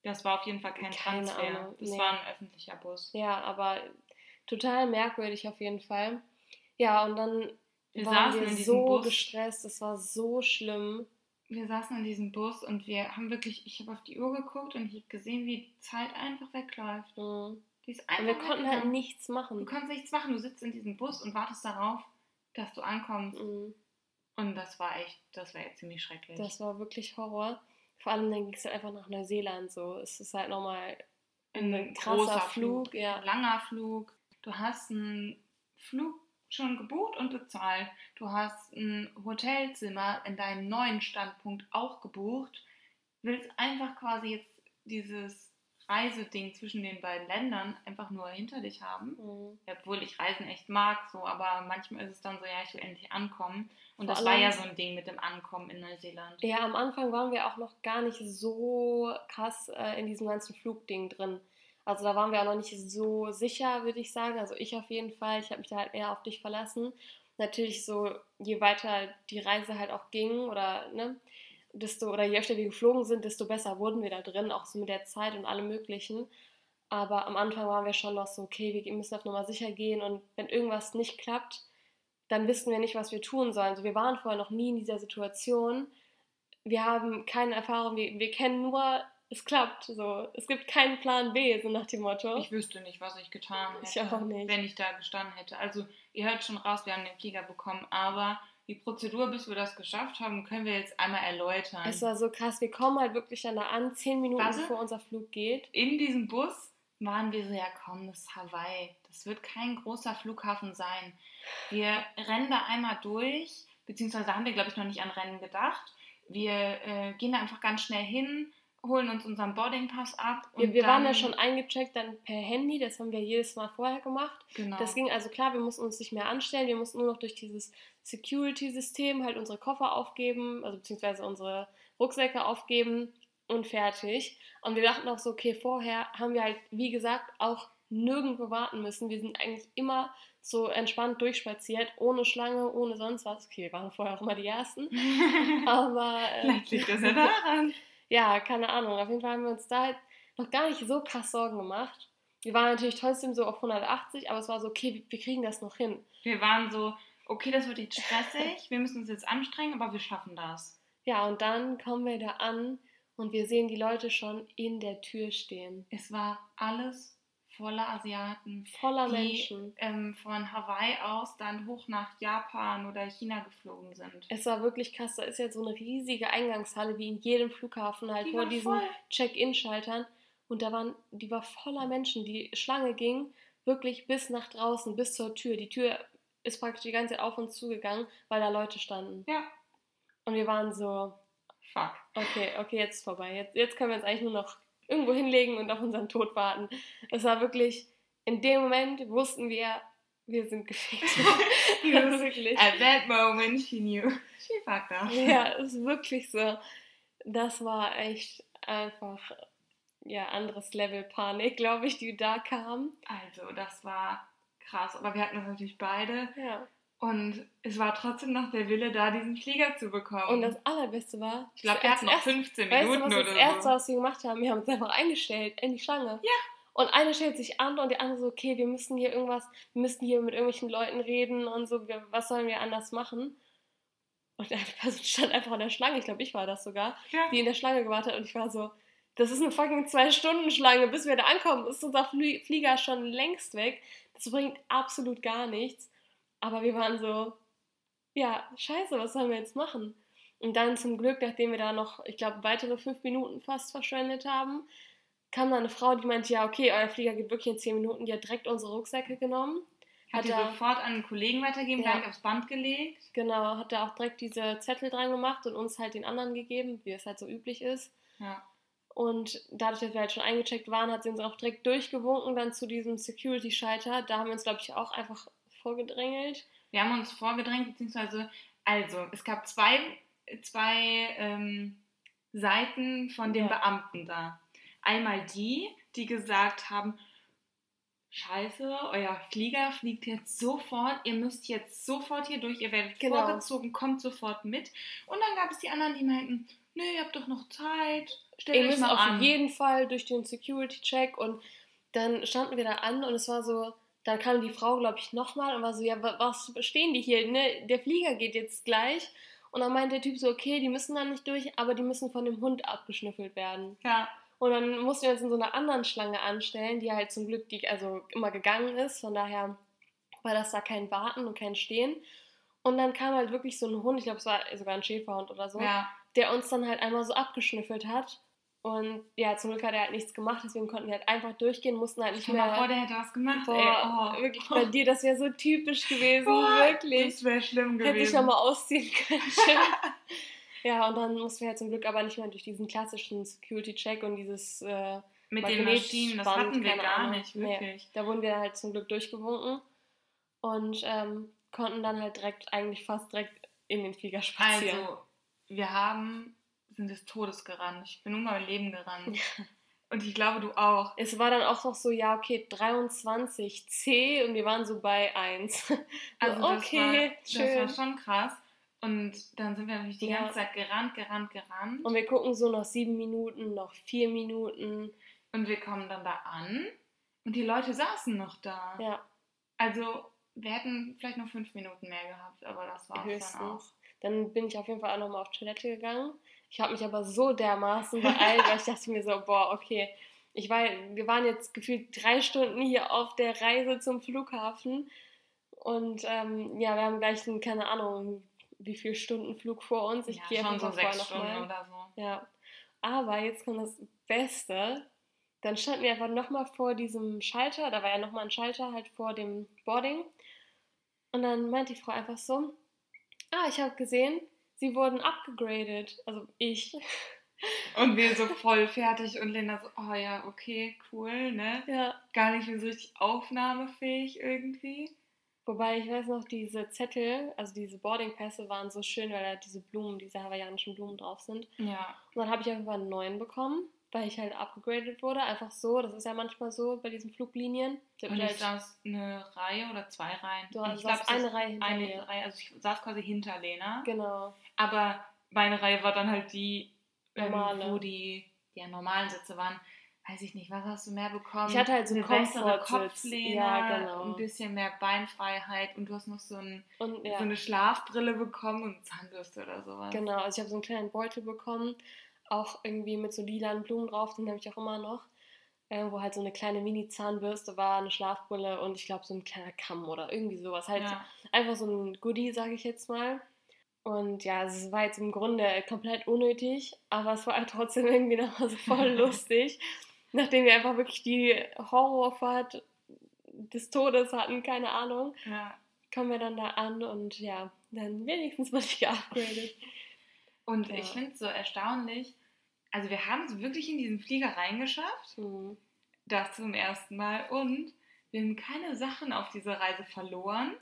Das war auf jeden Fall kein Keine Transfer. Ahnung. Das nee. war ein öffentlicher Bus. Ja, aber total merkwürdig auf jeden Fall. Ja, und dann wir waren wir so Bus. gestresst, es war so schlimm. Wir saßen in diesem Bus und wir haben wirklich, ich habe auf die Uhr geguckt und ich habe gesehen, wie die Zeit einfach wegläuft. Mhm. Die ist einfach und wir konnten halt nichts machen. Du kannst nichts machen. Du sitzt in diesem Bus und wartest darauf, dass du ankommst. Mhm. Und das war echt, das war jetzt ziemlich schrecklich. Das war wirklich Horror. Vor allem dann ging es halt einfach nach Neuseeland so. Es ist halt nochmal ein, ein krasser Flug, Flug ja. langer Flug. Du hast einen Flug schon gebucht und bezahlt. Du hast ein Hotelzimmer in deinem neuen Standpunkt auch gebucht. Willst einfach quasi jetzt dieses Reiseding zwischen den beiden Ländern einfach nur hinter dich haben. Mhm. Obwohl ich Reisen echt mag, so, aber manchmal ist es dann so, ja, ich will endlich ankommen. Und Vor das war ja so ein Ding mit dem Ankommen in Neuseeland. Ja, am Anfang waren wir auch noch gar nicht so krass äh, in diesem ganzen Flugding drin. Also da waren wir auch noch nicht so sicher, würde ich sagen. Also ich auf jeden Fall. Ich habe mich da halt eher auf dich verlassen. Natürlich so, je weiter die Reise halt auch ging oder ne, desto, oder je öfter wir geflogen sind, desto besser wurden wir da drin, auch so mit der Zeit und allem Möglichen. Aber am Anfang waren wir schon noch so, okay, wir müssen auf Nummer sicher gehen und wenn irgendwas nicht klappt, dann wissen wir nicht, was wir tun sollen. Also wir waren vorher noch nie in dieser Situation. Wir haben keine Erfahrung, wir, wir kennen nur, es klappt. So. Es gibt keinen Plan B, so nach dem Motto. Ich wüsste nicht, was ich getan hätte, ich auch nicht. wenn ich da gestanden hätte. Also ihr hört schon raus, wir haben den Flieger bekommen, aber die Prozedur, bis wir das geschafft haben, können wir jetzt einmal erläutern. Es war so krass. Wir kommen halt wirklich dann da an, zehn Minuten Warte, bevor unser Flug geht. In diesem Bus waren wir so, ja komm, das ist Hawaii. Das wird kein großer Flughafen sein. Wir rennen da einmal durch, beziehungsweise haben wir, glaube ich, noch nicht an Rennen gedacht. Wir äh, gehen da einfach ganz schnell hin, holen uns unseren Boardingpass ab. wir, wir waren ja schon eingecheckt dann per Handy, das haben wir jedes Mal vorher gemacht. Genau. Das ging also klar, wir mussten uns nicht mehr anstellen, wir mussten nur noch durch dieses Security-System halt unsere Koffer aufgeben, also beziehungsweise unsere Rucksäcke aufgeben und fertig. Und wir dachten auch so, okay, vorher haben wir halt, wie gesagt, auch nirgendwo warten müssen. Wir sind eigentlich immer so entspannt durchspaziert, ohne Schlange, ohne sonst was. Okay, wir waren vorher auch immer die Ersten. [LAUGHS] Aber. Äh, Vielleicht liegt das ja daran [LAUGHS] ja, keine Ahnung. Auf jeden Fall haben wir uns da halt noch gar nicht so krass Sorgen gemacht. Wir waren natürlich trotzdem so auf 180, aber es war so, okay, wir kriegen das noch hin. Wir waren so, okay, das wird jetzt stressig, wir müssen uns jetzt anstrengen, aber wir schaffen das. Ja, und dann kommen wir da an und wir sehen die Leute schon in der Tür stehen. Es war alles voller Asiaten. Voller die, Menschen. Ähm, von Hawaii aus dann hoch nach Japan oder China geflogen sind. Es war wirklich krass. Da ist ja so eine riesige Eingangshalle, wie in jedem Flughafen, halt die vor diesen Check-In-Schaltern. Und da waren, die war voller Menschen. Die Schlange ging wirklich bis nach draußen, bis zur Tür. Die Tür ist praktisch die ganze Zeit auf und zu gegangen, weil da Leute standen. Ja. Und wir waren so, fuck. Okay, okay, jetzt ist vorbei. Jetzt, jetzt können wir uns eigentlich nur noch irgendwo hinlegen und auf unseren Tod warten. Es war wirklich, in dem Moment wussten wir, wir sind gefickt. [LAUGHS] [LAUGHS] wirklich. At that moment she knew. She fucked up. Ja, ist wirklich so. Das war echt einfach ja, anderes Level Panik, glaube ich, die da kam. Also, das war krass. Aber wir hatten das natürlich beide. Ja. Und es war trotzdem noch der Wille da, diesen Flieger zu bekommen. Und das Allerbeste war, ich glaube, wir hatten noch 15 Minuten weißt du, was oder das erste, was wir gemacht haben, wir haben uns einfach eingestellt in die Schlange. Ja. Und einer stellt sich an und der andere so, okay, wir müssen hier irgendwas, wir müssen hier mit irgendwelchen Leuten reden und so, was sollen wir anders machen? Und eine Person [LAUGHS] stand einfach an der Schlange, ich glaube, ich war das sogar, ja. die in der Schlange gewartet hat und ich war so, das ist eine fucking Zwei-Stunden-Schlange, bis wir da ankommen, ist unser Flieger schon längst weg. Das bringt absolut gar nichts. Aber wir waren so, ja, scheiße, was sollen wir jetzt machen? Und dann zum Glück, nachdem wir da noch, ich glaube, weitere fünf Minuten fast verschwendet haben, kam da eine Frau, die meinte, ja, okay, euer Flieger geht wirklich in zehn Minuten. Die hat direkt unsere Rucksäcke genommen. Hat, hat die sofort an einen Kollegen weitergegeben, ja, gleich aufs Band gelegt. Genau, hat da auch direkt diese Zettel dran gemacht und uns halt den anderen gegeben, wie es halt so üblich ist. Ja. Und dadurch, dass wir halt schon eingecheckt waren, hat sie uns auch direkt durchgewunken dann zu diesem Security-Schalter. Da haben wir uns, glaube ich, auch einfach vorgedrängelt? Wir haben uns vorgedrängt, beziehungsweise, also, es gab zwei, zwei ähm, Seiten von den ja. Beamten da. Einmal die, die gesagt haben, scheiße, euer Flieger fliegt jetzt sofort, ihr müsst jetzt sofort hier durch, ihr werdet Genau. vorgezogen, kommt sofort mit. Und dann gab es die anderen, die meinten, nö, ihr habt doch noch Zeit, stellt Ihr euch müsst mal auf an. jeden Fall durch den Security-Check und dann standen wir da an und es war so, dann kam die Frau, glaube ich, nochmal und war so, ja, wa- was stehen die hier, ne? Der Flieger geht jetzt gleich. Und dann meinte der Typ so, okay, die müssen da nicht durch, aber die müssen von dem Hund abgeschnüffelt werden. Ja, Und dann mussten wir uns in so einer anderen Schlange anstellen, die halt zum Glück die, also immer gegangen ist. Von daher war das da kein Warten und kein Stehen. Und dann kam halt wirklich so ein Hund, ich glaube, es war sogar ein Schäferhund oder so, ja. der uns dann halt einmal so abgeschnüffelt hat. Und ja, zum Glück hat er halt nichts gemacht, deswegen konnten wir halt einfach durchgehen, mussten halt nicht Stell mal mehr. vor, der hätte was gemacht, Boah. Oh. wirklich bei dir, das wäre so typisch gewesen, Boah, wirklich. Das wäre schlimm gewesen. Hätte ich ja mal ausziehen können. [LAUGHS] ja, und dann mussten wir halt zum Glück aber nicht mehr durch diesen klassischen Security-Check und dieses äh, Mit den Maschinen, das hatten wir gar Ahnung. nicht, Nee. wirklich. Da wurden wir halt zum Glück durchgewunken und ähm, konnten dann halt direkt, eigentlich fast direkt in den Flieger spazieren. Also, wir haben, sind des Todes gerannt. Ich bin um mein Leben gerannt. Und ich glaube, du auch. Es war dann auch noch so, ja, okay, 23C und wir waren so bei 1. [LAUGHS] Also das okay, war, das schön. war schon krass. Und dann sind wir natürlich die Ja. ganze Zeit gerannt, gerannt, gerannt. Und wir gucken so noch sieben Minuten, noch vier Minuten. Und wir kommen dann da an und die Leute saßen noch da. Ja, Also wir hätten vielleicht noch fünf Minuten mehr gehabt, aber das war es dann auch. Dann bin ich auf jeden Fall auch nochmal auf Toilette gegangen. Ich habe mich aber so dermaßen beeilt, weil ich dachte mir so, boah, okay. Ich war, wir waren jetzt gefühlt drei Stunden hier auf der Reise zum Flughafen. Und ähm, ja, wir haben gleich einen, keine Ahnung, wie viel Stunden Flug vor uns. Ich ja, gehe schon auf so sechs Stunden nochmal. oder so. Ja. Aber jetzt kommt das Beste. Dann standen wir einfach nochmal vor diesem Schalter. Da war ja nochmal ein Schalter halt vor dem Boarding. Und dann meint die Frau einfach so: Ah, ich habe gesehen, sie wurden abgegradet. Also ich. [LAUGHS] Und wir so voll fertig und Lena so, oh ja, okay, cool, ne? Ja. Gar nicht mehr so richtig aufnahmefähig irgendwie. Wobei ich weiß noch, diese Zettel, also diese Boardingpässe waren so schön, weil da diese Blumen, diese hawaiianischen Blumen drauf sind. Ja. Und dann habe ich einfach einen neuen bekommen, weil ich halt abgegradet wurde. Einfach so. Das ist ja manchmal so bei diesen Fluglinien. Und ich halt- saß eine Reihe oder zwei Reihen. Du ich saßt es eine Reihe hinter eine mir. Reihe, also ich saß quasi hinter Lena. Genau. Aber meine Reihe war dann halt die, ähm, wo die ja, normalen Sitze waren. Weiß ich nicht, was hast du mehr bekommen? Ich hatte halt so eine bessere. Kopflehne, Ja, genau. ein bisschen mehr Beinfreiheit und du hast noch so, ein, Und ja, so eine Schlafbrille bekommen und Zahnbürste oder sowas. genau. Also ich habe so einen kleinen Beutel bekommen, auch irgendwie mit so lilanen Blumen drauf, den habe ich auch immer noch. Äh, wo halt so eine kleine Mini-Zahnbürste war, eine Schlafbrille und ich glaube so ein kleiner Kamm oder irgendwie sowas. Halt Ja. einfach so ein Goodie, sage ich jetzt mal. Und ja, es war jetzt im Grunde komplett unnötig, aber es war halt trotzdem irgendwie nochmal so voll [LAUGHS] lustig, nachdem wir einfach wirklich die Horrorfahrt des Todes hatten, keine Ahnung, ja. kommen wir dann da an und ja, dann wenigstens wurde ich geupgradet. Und Ja. ich finde es so erstaunlich, also wir haben es wirklich in diesen Flieger reingeschafft, Hm. das zum ersten Mal und wir haben keine Sachen auf dieser Reise verloren,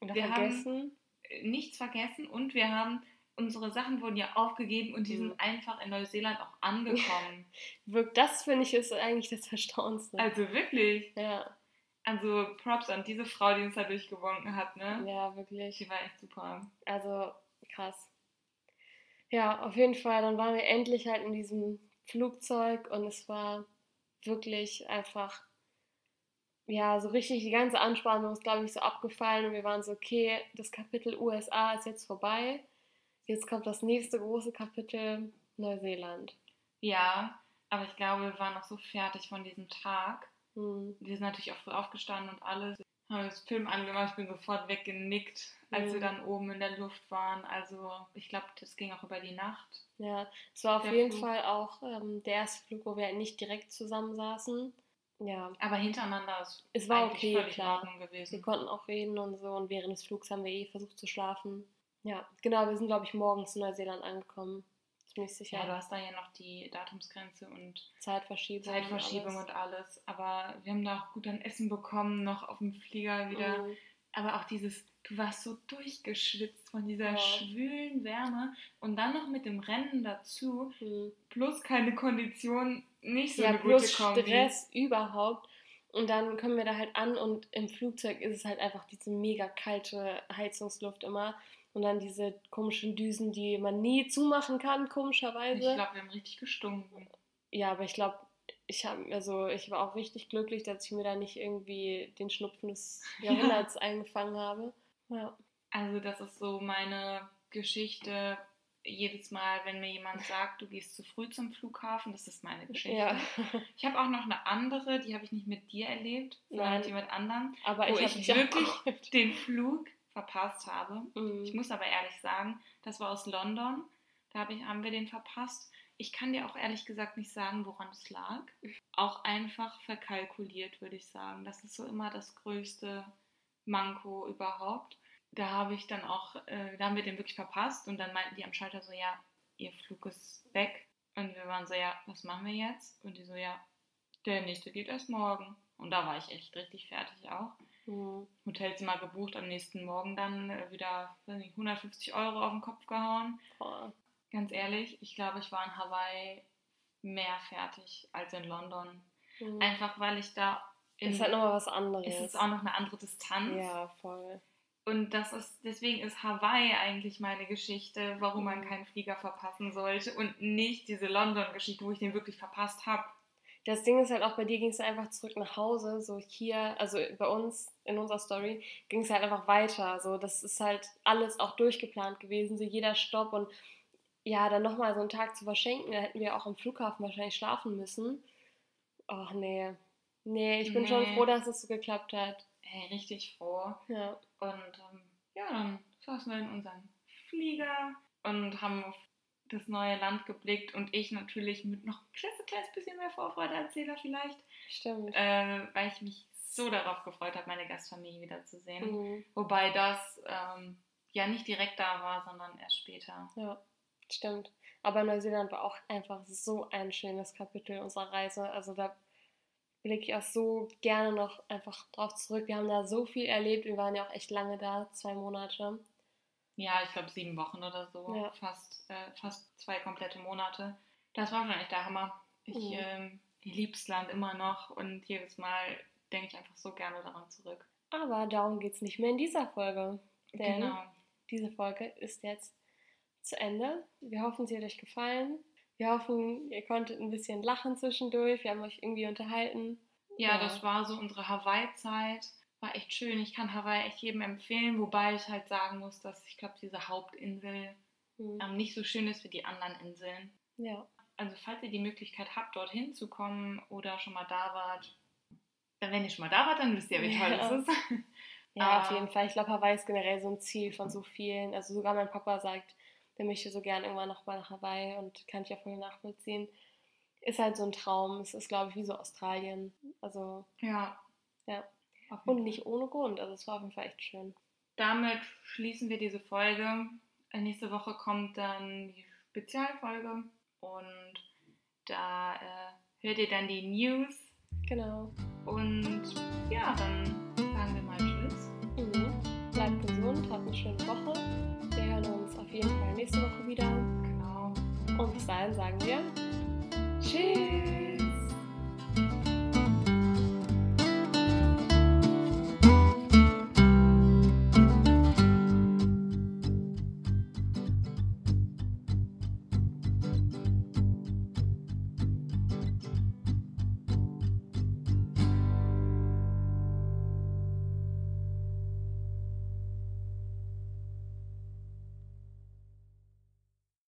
Oder Wir haben- vergessen. äh, nichts vergessen und wir haben, unsere Sachen wurden ja aufgegeben und die Mhm. sind einfach in Neuseeland auch angekommen. [LAUGHS] Wirkt, das finde ich ist eigentlich das Erstaunlichste. also wirklich, ja, also Props an diese Frau, die uns da durchgewunken hat, ne? ja, wirklich. Die war echt super. Also krass. Ja, auf jeden Fall. Dann waren wir endlich halt in diesem Flugzeug und es war wirklich einfach, ja, so richtig die ganze Anspannung ist, glaube ich, so abgefallen und wir waren so, okay, das Kapitel USA ist jetzt vorbei. Jetzt kommt das nächste große Kapitel Neuseeland. Ja, aber ich glaube, wir waren auch so fertig von diesem Tag. Hm. Wir sind natürlich auch früh aufgestanden und alles. Haben das Film angemacht, ich bin sofort weggenickt, als wir Mhm. dann oben in der Luft waren. Also ich glaube, das ging auch über die Nacht. Ja, es war auf jeden Flug. Fall auch ähm, der erste Flug, wo wir nicht direkt zusammen saßen. Ja, Aber hintereinander ist Es war okay, völlig klar. in Ordnung Wir gewesen. konnten auch reden und so und während des Flugs haben wir eh versucht zu schlafen. Ja, genau, wir sind, glaube ich, morgens in Neuseeland angekommen. Ziemlich sicher. Ja, du hast da ja noch die Datumsgrenze und Zeitverschiebung. Zeitverschiebung und alles. Aber wir haben da auch gut an Essen bekommen, noch auf dem Flieger wieder. Mhm. Aber auch dieses, du warst so durchgeschwitzt von dieser Ja. schwülen Wärme und dann noch mit dem Rennen dazu, Mhm. plus keine Kondition, nicht so Ja, eine gute plus Kombi. Stress überhaupt. Und dann kommen wir da halt an und im Flugzeug ist es halt einfach diese mega kalte Heizungsluft immer. Und dann diese komischen Düsen, die man nie zumachen kann, komischerweise. Ich glaube, wir haben richtig gestunken. Ja, aber ich glaube, ich habe also ich war auch richtig glücklich, dass ich mir da nicht irgendwie den Schnupfen des [LAUGHS] Jahrhunderts ja. eingefangen habe. Ja. Also das ist so meine Geschichte. Jedes Mal, wenn mir jemand sagt, du gehst zu früh zum Flughafen, das ist meine Geschichte. Ja. Ich habe auch noch eine andere, die habe ich nicht mit dir erlebt, sondern mit jemand anderem, aber wo ich, ich wirklich [LAUGHS] den Flug verpasst habe. Mhm. Ich muss aber ehrlich sagen, das war aus London. Da hab ich, haben wir den verpasst. Ich kann dir auch ehrlich gesagt nicht sagen, woran es lag. Auch einfach verkalkuliert, würde ich sagen. Das ist so immer das größte Manko überhaupt. Da habe ich dann auch, äh, da haben wir den wirklich verpasst und dann meinten die am Schalter so, ja, ihr Flug ist weg. Und wir waren so, ja, was machen wir jetzt? Und die so, ja, der nächste geht erst morgen. Und da war ich echt richtig fertig auch. Mhm. Hotelzimmer gebucht, am nächsten Morgen dann äh, wieder nicht, 150 Euro auf den Kopf gehauen. Boah. Ganz ehrlich, ich glaube, ich war in Hawaii mehr fertig als in London. Mhm. Einfach weil ich da. In, ist halt nochmal was anderes. Es ist auch noch eine andere Distanz. Ja, voll. Und das ist, deswegen ist Hawaii eigentlich meine Geschichte, warum man mhm. keinen Flieger verpassen sollte und nicht diese London-Geschichte, wo ich den wirklich verpasst habe. Das Ding ist halt auch, bei dir ging es einfach zurück nach Hause, so hier, also bei uns in unserer Story ging es halt einfach weiter. So, das ist halt alles auch durchgeplant gewesen, so jeder Stopp und ja, dann nochmal so einen Tag zu verschenken, da hätten wir auch am Flughafen wahrscheinlich schlafen müssen. Ach nee. Nee, ich bin nee. schon froh, dass es so geklappt hat. Hey, richtig froh. Ja. Und ähm, ja, dann saßen wir in unserem Flieger und haben auf das neue Land geblickt und ich natürlich mit noch ein kleines bisschen mehr Vorfreude erzähler vielleicht. Stimmt. Äh, weil ich mich so darauf gefreut habe, meine Gastfamilie wiederzusehen. Mhm. Wobei das ähm, ja nicht direkt da war, sondern erst später. Ja, stimmt. Aber Neuseeland war auch einfach so ein schönes Kapitel unserer Reise. Also da blicke ich auch so gerne noch einfach drauf zurück. Wir haben da so viel erlebt. Wir waren ja auch echt lange da, zwei Monate. Ja, ich glaube sieben Wochen oder so. Ja. Fast, äh, fast zwei komplette Monate. Das war schon echt der Hammer. Ich, mhm. ähm, liebe das Land immer noch und jedes Mal denke ich einfach so gerne daran zurück. Aber darum geht es nicht mehr in dieser Folge. Denn genau. diese Folge ist jetzt zu Ende. Wir hoffen, sie hat euch gefallen. Wir hoffen, ihr konntet ein bisschen lachen zwischendurch. Wir haben euch irgendwie unterhalten. Ja, ja. das war so unsere Hawaii-Zeit war echt schön. Ich kann Hawaii echt jedem empfehlen, wobei ich halt sagen muss, dass ich glaube, diese Hauptinsel mhm. ähm, nicht so schön ist wie die anderen Inseln. Ja. Also falls ihr die Möglichkeit habt, dorthin zu kommen oder schon mal da wart, dann wenn ihr schon mal da wart, dann wisst ihr, wie toll ja. es ist. Ja, auf [LAUGHS] jeden Fall. Ich glaube, Hawaii ist generell so ein Ziel von so vielen. Also sogar mein Papa sagt, der möchte so gern irgendwann noch mal nach Hawaii und kann ich auch voll nachvollziehen. Ist halt so ein Traum. Es ist, glaube ich, wie so Australien. Also. Ja. Ja. Und nicht ohne Grund. Also es war auf jeden Fall echt schön. Damit schließen wir diese Folge. Nächste Woche kommt dann die Spezialfolge und da äh, hört ihr dann die News. Genau. Und ja, dann sagen wir mal Tschüss. Mhm. Bleibt gesund, habt eine schöne Woche. Wir hören uns auf jeden Fall nächste Woche wieder. Genau. Und bis dahin sagen wir Tschüss.